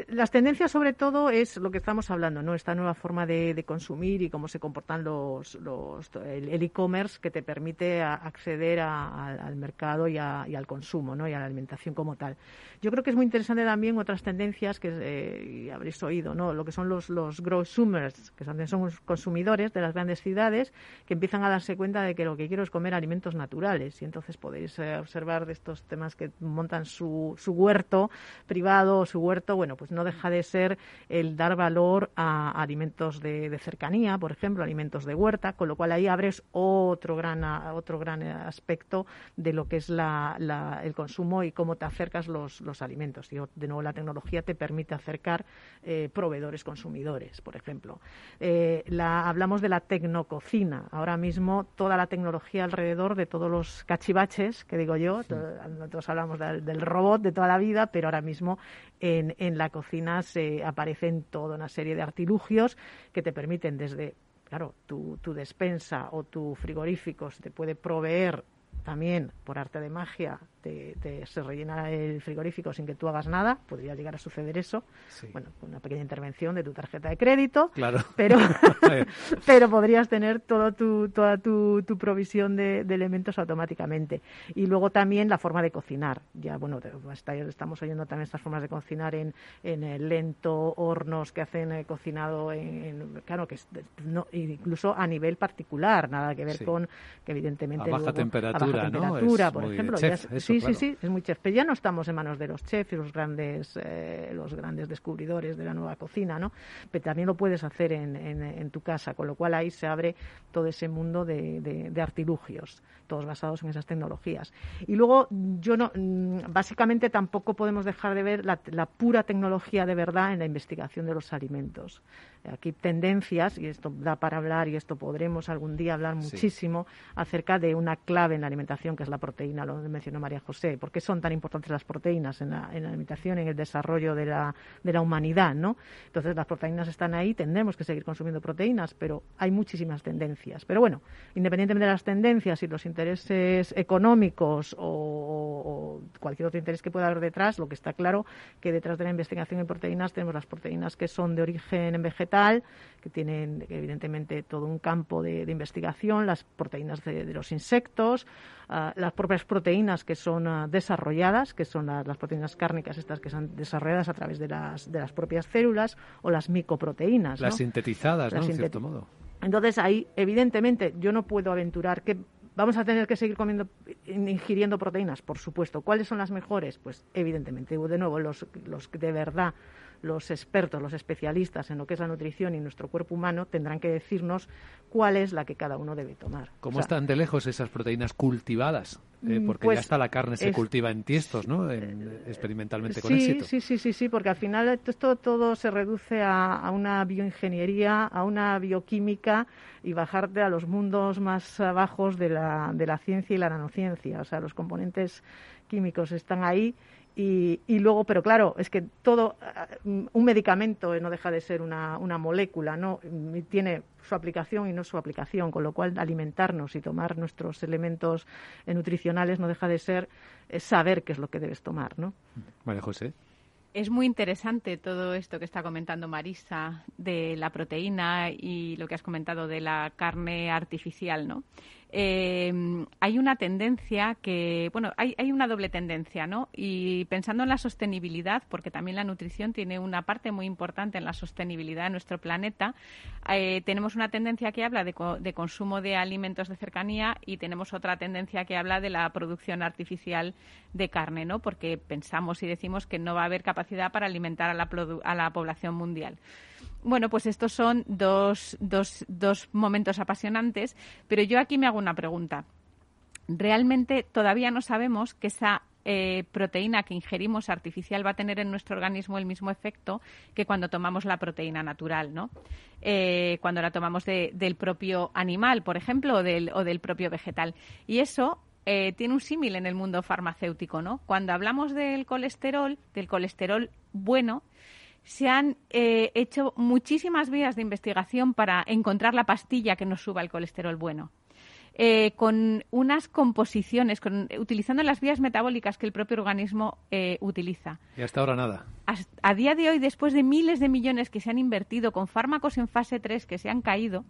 las tendencias, sobre todo, es lo que estamos hablando, ¿no? Esta nueva forma de, de consumir y cómo se comportan los, los el e-commerce que te permite a- acceder a- a- al mercado y, a- y al consumo, ¿no? Y a la alimentación como tal. Yo creo que es muy interesante también otras tendencias que eh, habréis oído, ¿no? Lo que son los, los growsumers, que son, son consumidores de las grandes ciudades que empiezan a darse cuenta de que lo que quiero es comer alimentos naturales y entonces podéis eh, observar de estos temas que montan su, su huerto privado, su huerto, bueno, pues no deja de ser el dar valor a alimentos de, de cercanía, por ejemplo, alimentos de huerta, con lo cual ahí abres otro gran, otro gran aspecto de lo que es la- la- el consumo y cómo te acercas los, los alimentos. Y de nuevo la tecnología te permite acercar eh, proveedores consumidores, por ejemplo. Eh, la, hablamos de la tecnococina. Ahora mismo toda la tecnología alrededor de todos los cachivaches, que digo yo, to- nosotros hablamos del, robot de toda la vida, pero ahora mismo en, en la cocina se aparecen toda una serie de artilugios que te permiten desde claro, tu, tu despensa o tu frigorífico se te puede proveer también por arte de magia, te, te- se rellena el frigorífico sin que tú hagas nada, podría llegar a suceder eso, bueno, con una pequeña intervención de tu tarjeta de crédito, Claro. pero, pero podrías tener todo tu, toda tu, tu provisión de, de elementos automáticamente. Y luego también la forma de cocinar. Ya, bueno, está- estamos oyendo también estas formas de cocinar en, en el lento, hornos que hacen eh, cocinado en, en- claro, que es no, incluso a nivel particular, nada que ver Sí. con que evidentemente A baja luego- temperatura, a baja temperatura, por ejemplo. chef ya es- eso, sí, claro. sí, sí, es muy chef. Pero ya no estamos en manos de los chefs y los grandes, eh, los grandes descubridores de la nueva cocina, ¿no? Pero también lo puedes hacer en, en- en tu casa, con lo cual ahí se abre todo ese mundo de, de- de artilugios, todos basados en esas tecnologías. Y luego, yo no, mm, básicamente tampoco podemos dejar de ver la, la pura tecnología de verdad en la investigación de los alimentos. Aquí tendencias, y esto da para hablar, y esto podremos algún día hablar Sí. muchísimo acerca de una clave en la alimentación, que es la proteína, lo mencionó María José. ¿Por qué son tan importantes las proteínas en la, en la alimentación, en el desarrollo de la, de la humanidad? ¿no? Entonces, las proteínas están ahí, tendremos que seguir consumiendo proteínas, pero hay muchísimas tendencias. Pero bueno, independientemente de las tendencias y los intereses económicos o, o cualquier otro interés que pueda haber detrás, lo que está claro que detrás de la investigación en proteínas tenemos las proteínas que son de origen vegetal, que tienen evidentemente todo un campo de, de investigación, las proteínas de, de los insectos, ah, las propias proteínas que son ah, desarrolladas, que son las, las proteínas cárnicas estas que son desarrolladas a través de las, de las propias células, o las micoproteínas. Las ¿no? sintetizadas, ¿no? Las En cierto modo. entonces ahí, evidentemente, yo no puedo aventurar que vamos a tener que seguir comiendo, ingiriendo proteínas, por supuesto. ¿Cuáles son las mejores? Pues evidentemente, de nuevo, los, los que de verdad, los expertos, los especialistas en lo que es la nutrición y nuestro cuerpo humano tendrán que decirnos cuál es la que cada uno debe tomar. ¿Cómo O sea, están de lejos esas proteínas cultivadas? Eh, Mm, porque pues ya está la carne se es- cultiva en tiestos, ¿no? En- experimentalmente con sí, éxito. Sí, sí, sí, sí, porque al final esto todo se reduce a, a una bioingeniería, a una bioquímica y bajarte a los mundos más bajos de la, de la ciencia y la nanociencia. O sea, los componentes químicos están ahí y, y luego, pero claro, es que todo, un medicamento no deja de ser una, una molécula, ¿no? Y tiene su aplicación y no su aplicación, con lo cual alimentarnos y tomar nuestros elementos eh, nutricionales no deja de ser eh, saber qué es lo que debes tomar, ¿no? María José. Es muy interesante todo esto que está comentando Marisa de la proteína y lo que has comentado de la carne artificial, ¿no? Eh, hay una tendencia que, bueno, hay, hay, una doble tendencia, ¿no? Y pensando en la sostenibilidad, porque también la nutrición tiene una parte muy importante en la sostenibilidad de nuestro planeta, eh, tenemos una tendencia que habla de, de, consumo de alimentos de cercanía y tenemos otra tendencia que habla de la producción artificial de carne, ¿no? Porque pensamos y decimos que no va a haber capacidad para alimentar a la, a la población mundial. Bueno, pues estos son dos, dos, dos momentos apasionantes, pero yo aquí me hago una pregunta. Realmente todavía no sabemos que esa eh, proteína que ingerimos artificial va a tener en nuestro organismo el mismo efecto que cuando tomamos la proteína natural, ¿no? Eh, cuando la tomamos de, del propio animal, por ejemplo, o del, o del propio vegetal. Y eso eh, tiene un símil en el mundo farmacéutico, ¿no? Cuando hablamos del colesterol, del colesterol bueno, se han eh, hecho muchísimas vías de investigación para encontrar la pastilla que nos suba el colesterol bueno. Eh, con unas composiciones, con, utilizando las vías metabólicas que el propio organismo eh, utiliza. Y hasta ahora nada. A, a, día de hoy, después de miles de millones que se han invertido con fármacos en fase 3 que se han caído,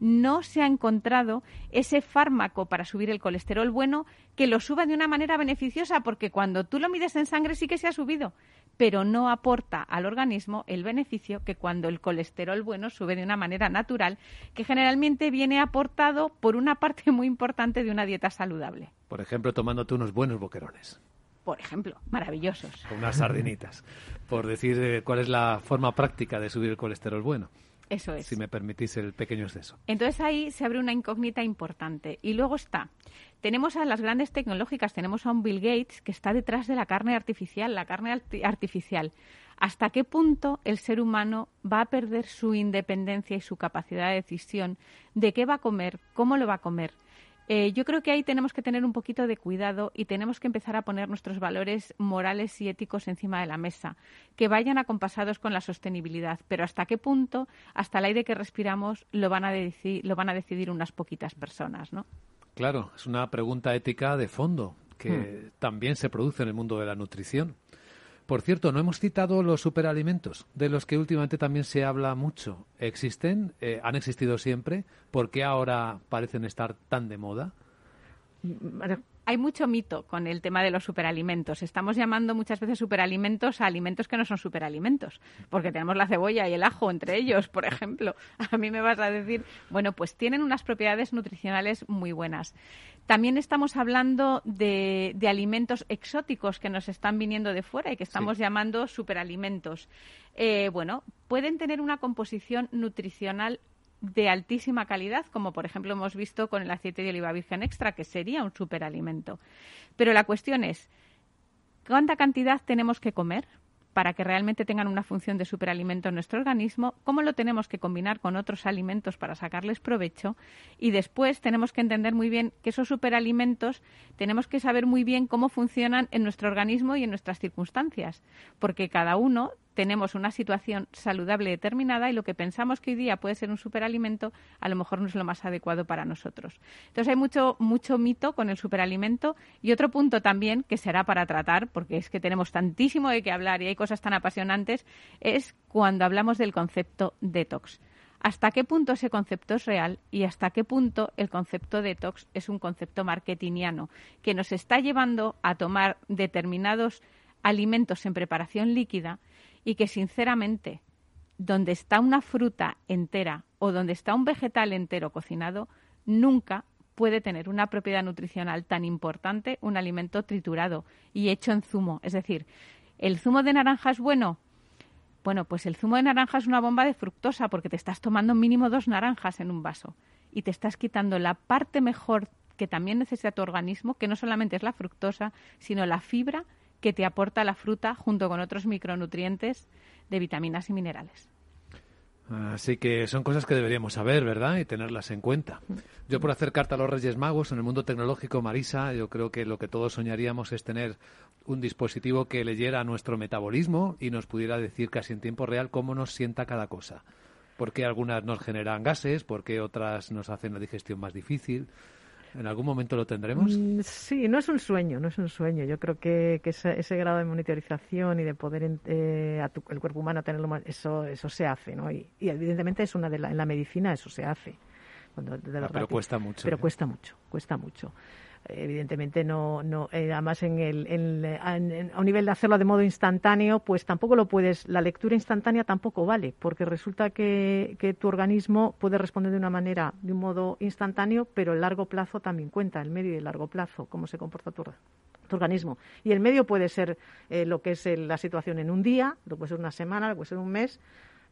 no se ha encontrado ese fármaco para subir el colesterol bueno que lo suba de una manera beneficiosa, porque cuando tú lo mides en sangre sí que se ha subido, pero no aporta al organismo el beneficio que cuando el colesterol bueno sube de una manera natural, que generalmente viene aportado por una parte muy importante de una dieta saludable. Por ejemplo, tomándote unos buenos boquerones. Por ejemplo, maravillosos. Unas sardinitas, por decir eh, cuál es la forma práctica de subir el colesterol bueno. Eso es. Si me permitís el pequeño exceso. Entonces ahí se abre una incógnita importante. Y luego está, tenemos a las grandes tecnológicas, tenemos a un Bill Gates que está detrás de la carne artificial, la carne artificial. ¿Hasta qué punto el ser humano va a perder su independencia y su capacidad de decisión de qué va a comer, cómo lo va a comer? Eh, yo creo que ahí tenemos que tener un poquito de cuidado y tenemos que empezar a poner nuestros valores morales y éticos encima de la mesa, que vayan acompasados con la sostenibilidad. Pero hasta qué punto, hasta el aire que respiramos, lo van a, decidir, lo van a decidir unas poquitas personas, ¿no? Claro, es una pregunta ética de fondo que hmm. también se produce en el mundo de la nutrición. Por cierto, no hemos citado los superalimentos, de los que últimamente también se habla mucho. ¿Existen? Eh, ¿Han existido siempre? ¿Por qué ahora parecen estar tan de moda? Hay mucho mito con el tema de los superalimentos. Estamos llamando muchas veces superalimentos a alimentos que no son superalimentos, porque tenemos la cebolla y el ajo entre ellos, por ejemplo. A mí me vas a decir, bueno, pues tienen unas propiedades nutricionales muy buenas. También estamos hablando de, de alimentos exóticos que nos están viniendo de fuera y que estamos sí. llamando superalimentos. Eh, bueno, pueden tener una composición nutricional de altísima calidad, como por ejemplo hemos visto con el aceite de oliva virgen extra, que sería un superalimento. Pero la cuestión es, ¿cuánta cantidad tenemos que comer para que realmente tengan una función de superalimento en nuestro organismo? ¿Cómo lo tenemos que combinar con otros alimentos para sacarles provecho? Y después tenemos que entender muy bien que esos superalimentos tenemos que saber muy bien cómo funcionan en nuestro organismo y en nuestras circunstancias, porque cada uno tenemos una situación saludable determinada y lo que pensamos que hoy día puede ser un superalimento a lo mejor no es lo más adecuado para nosotros. Entonces hay mucho, mucho mito con el superalimento y otro punto también que será para tratar, porque es que tenemos tantísimo de qué hablar y hay cosas tan apasionantes, es cuando hablamos del concepto detox. ¿Hasta qué punto ese concepto es real y hasta qué punto el concepto detox es un concepto marketingiano que nos está llevando a tomar determinados alimentos en preparación líquida y que sinceramente donde está una fruta entera o donde está un vegetal entero cocinado, nunca puede tener una propiedad nutricional tan importante un alimento triturado y hecho en zumo. Es decir, ¿el zumo de naranja es bueno? Bueno, pues el zumo de naranja es una bomba de fructosa porque te estás tomando mínimo dos naranjas en un vaso y te estás quitando la parte mejor que también necesita tu organismo, que no solamente es la fructosa, sino la fibra que te aporta la fruta junto con otros micronutrientes de vitaminas y minerales. Así que son cosas que deberíamos saber, ¿verdad? Y tenerlas en cuenta. Yo por hacer carta a los Reyes Magos en el mundo tecnológico, Marisa, yo creo que lo que todos soñaríamos es tener un dispositivo que leyera nuestro metabolismo y nos pudiera decir casi en tiempo real cómo nos sienta cada cosa. Por qué algunas nos generan gases, por qué otras nos hacen la digestión más difícil. ¿En algún momento lo tendremos? Mm, Sí, no es un sueño, no es un sueño. Yo creo que, que ese, ese grado de monitorización y de poder eh, a tu- el cuerpo humano tenerlo más, eso, eso se hace, ¿no? Y, y evidentemente es una de la, en la medicina eso se hace. Cuando, de Ah, pero cuesta mucho, Pero ¿eh? cuesta mucho, cuesta mucho. Evidentemente no, no eh, además en el, en, a un nivel de hacerlo de modo instantáneo, pues tampoco lo puedes, la lectura instantánea tampoco vale, porque resulta que, que tu organismo puede responder de una manera, de un modo instantáneo, pero el largo plazo también cuenta, el medio y el largo plazo, cómo se comporta tu, tu organismo. Y el medio puede ser eh, lo que es el- la situación en un día, lo puede ser una semana, lo puede ser un mes,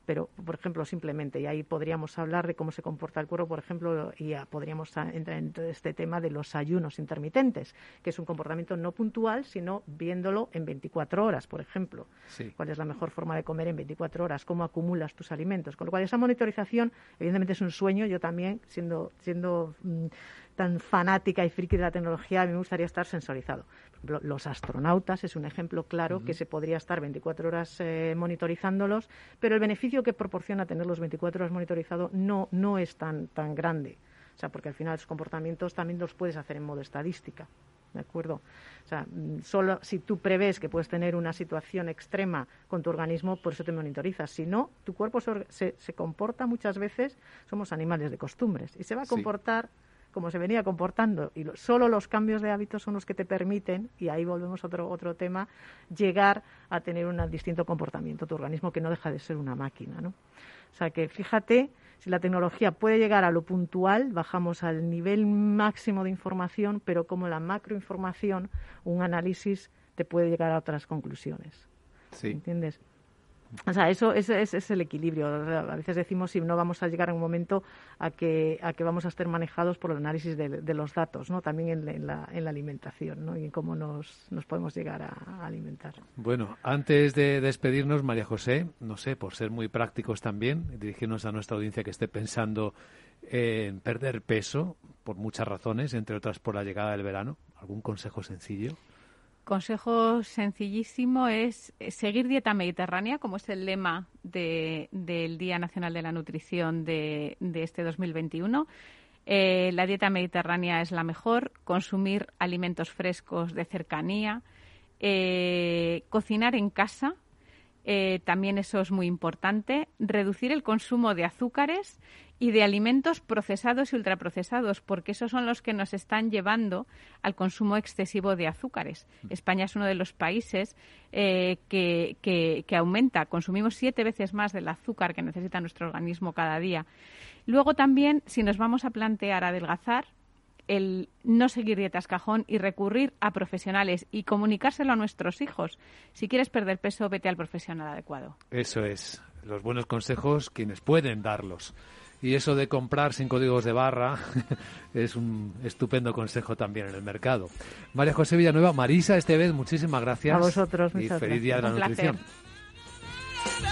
pero, por ejemplo, simplemente, y ahí podríamos hablar de cómo se comporta el cuerpo, por ejemplo, y podríamos entrar en todo este tema de los ayunos intermitentes, que es un comportamiento no puntual, sino viéndolo en 24 horas, por ejemplo. Sí. ¿Cuál es la mejor forma de comer en 24 horas? ¿Cómo acumulas tus alimentos? Con lo cual, esa monitorización, evidentemente, es un sueño. Yo también, siendo, siendo mm, tan fanática y friki de la tecnología, a mí me gustaría estar sensorizado. Por ejemplo, los astronautas es un ejemplo claro que se podría estar 24 horas eh, monitorizándolos, pero el beneficio que proporciona tenerlos 24 horas monitorizados no, no es tan, tan grande. O sea, porque al final los comportamientos también los puedes hacer en modo estadística. ¿De acuerdo? O sea, mm, solo si tú prevés que puedes tener una situación extrema con tu organismo, por eso te monitorizas. Si no, tu cuerpo se, se- comporta muchas veces, somos animales de costumbres, y se va a Sí. Como se venía comportando. Y lo- solo los cambios de hábitos son los que te permiten, y ahí volvemos a otro, otro tema, llegar a tener un distinto comportamiento. Tu organismo que no deja de ser una máquina. ¿no? O sea que fíjate, si la tecnología puede llegar a lo puntual, bajamos al nivel máximo de información, pero como la macroinformación, un análisis te puede llegar a otras conclusiones. Sí. ¿Entiendes? O sea, eso es, es, el equilibrio. A veces decimos si no vamos a llegar a un momento a que, a que vamos a estar manejados por el análisis de, de los datos, ¿no? También en, la- en la, en la alimentación, ¿no? Y en cómo nos, nos podemos llegar a alimentar. Bueno, antes de despedirnos, María José, no sé, por ser muy prácticos también, dirigirnos a nuestra audiencia que esté pensando en perder peso, por muchas razones, entre otras por la llegada del verano, ¿algún consejo sencillo? Consejo sencillísimo es eh, seguir dieta mediterránea, como es el lema de- del Día Nacional de la Nutrición de, este 2021. Eh, la dieta mediterránea es la mejor, consumir alimentos frescos de cercanía, eh, cocinar en casa, también eso es muy importante, reducir el consumo de azúcares y de alimentos procesados y ultraprocesados, porque esos son los que nos están llevando al consumo excesivo de azúcares. España es uno de los países eh, que, que- que aumenta, consumimos siete veces más del azúcar que necesita nuestro organismo cada día. Luego también, si nos vamos a plantear adelgazar, el no seguir dietas cajón y recurrir a profesionales y comunicárselo a nuestros hijos. Si quieres perder peso, vete al profesional adecuado. Eso es, los buenos consejos quienes pueden darlos. Y eso de comprar sin códigos de barra es un estupendo consejo también en el mercado. María José Villanueva, Marisa Estevez, muchísimas gracias. A vosotros, y feliz día de la gracias. Un placer.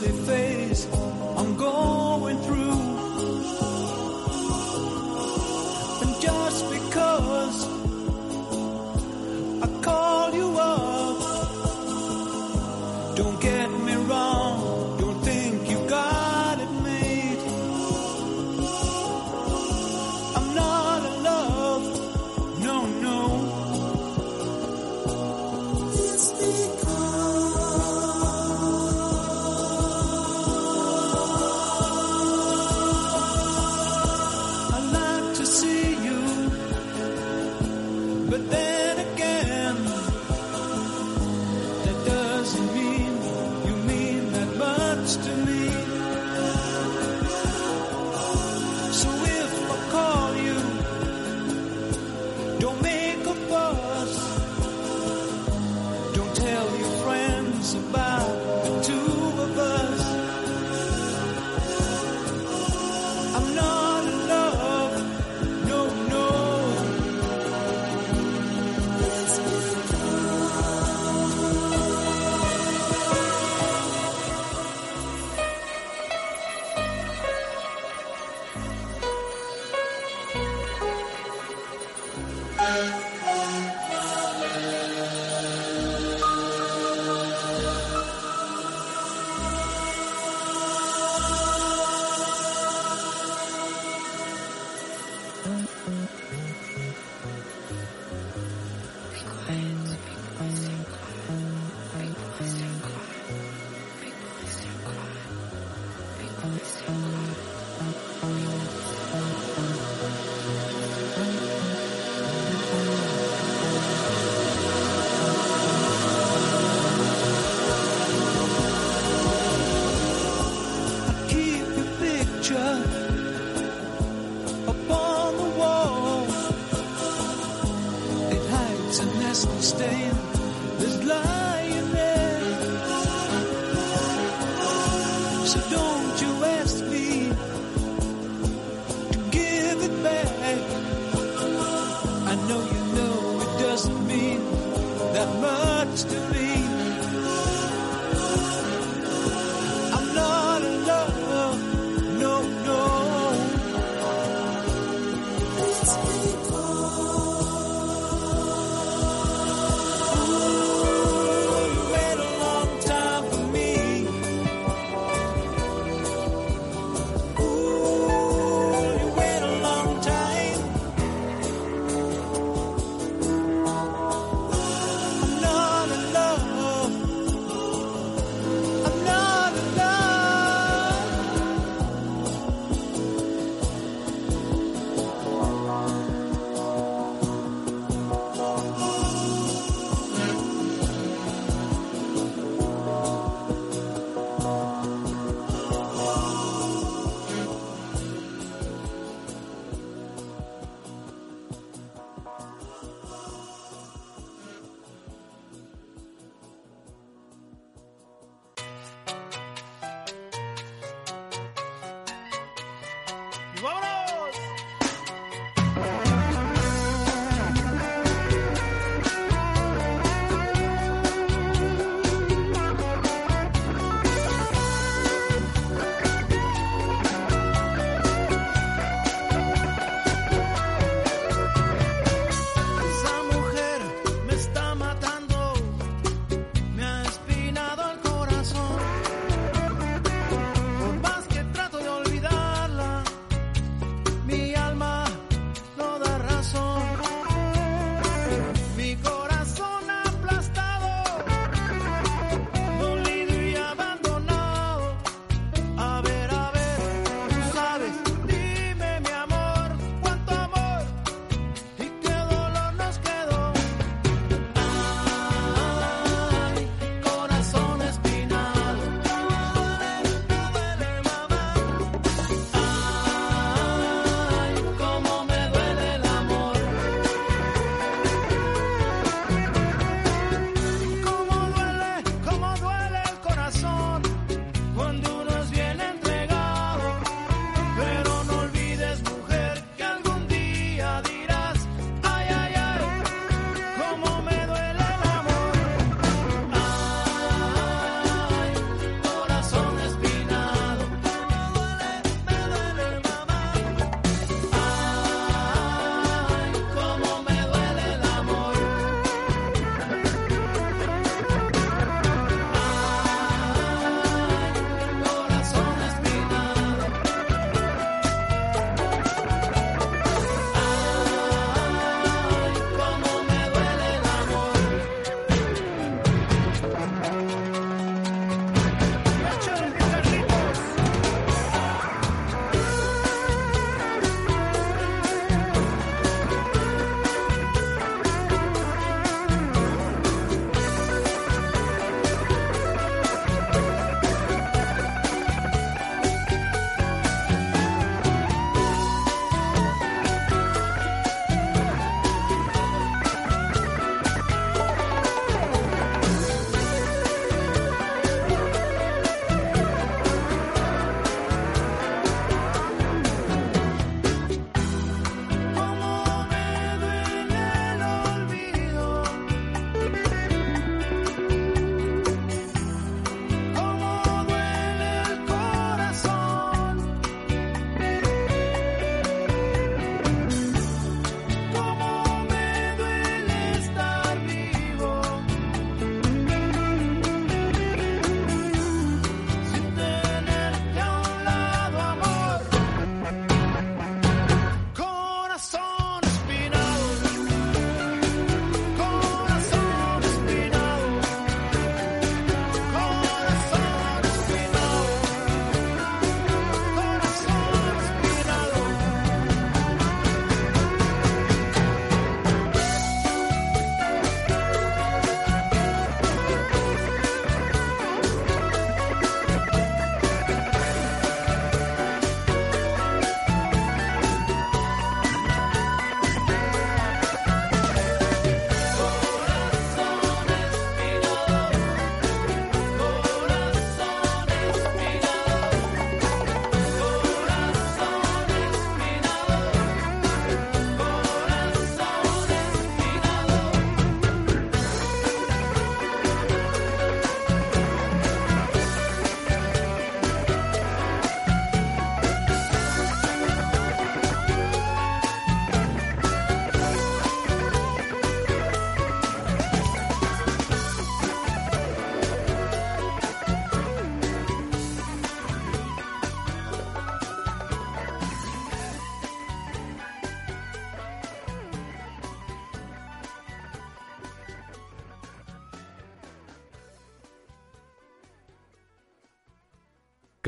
Just a About.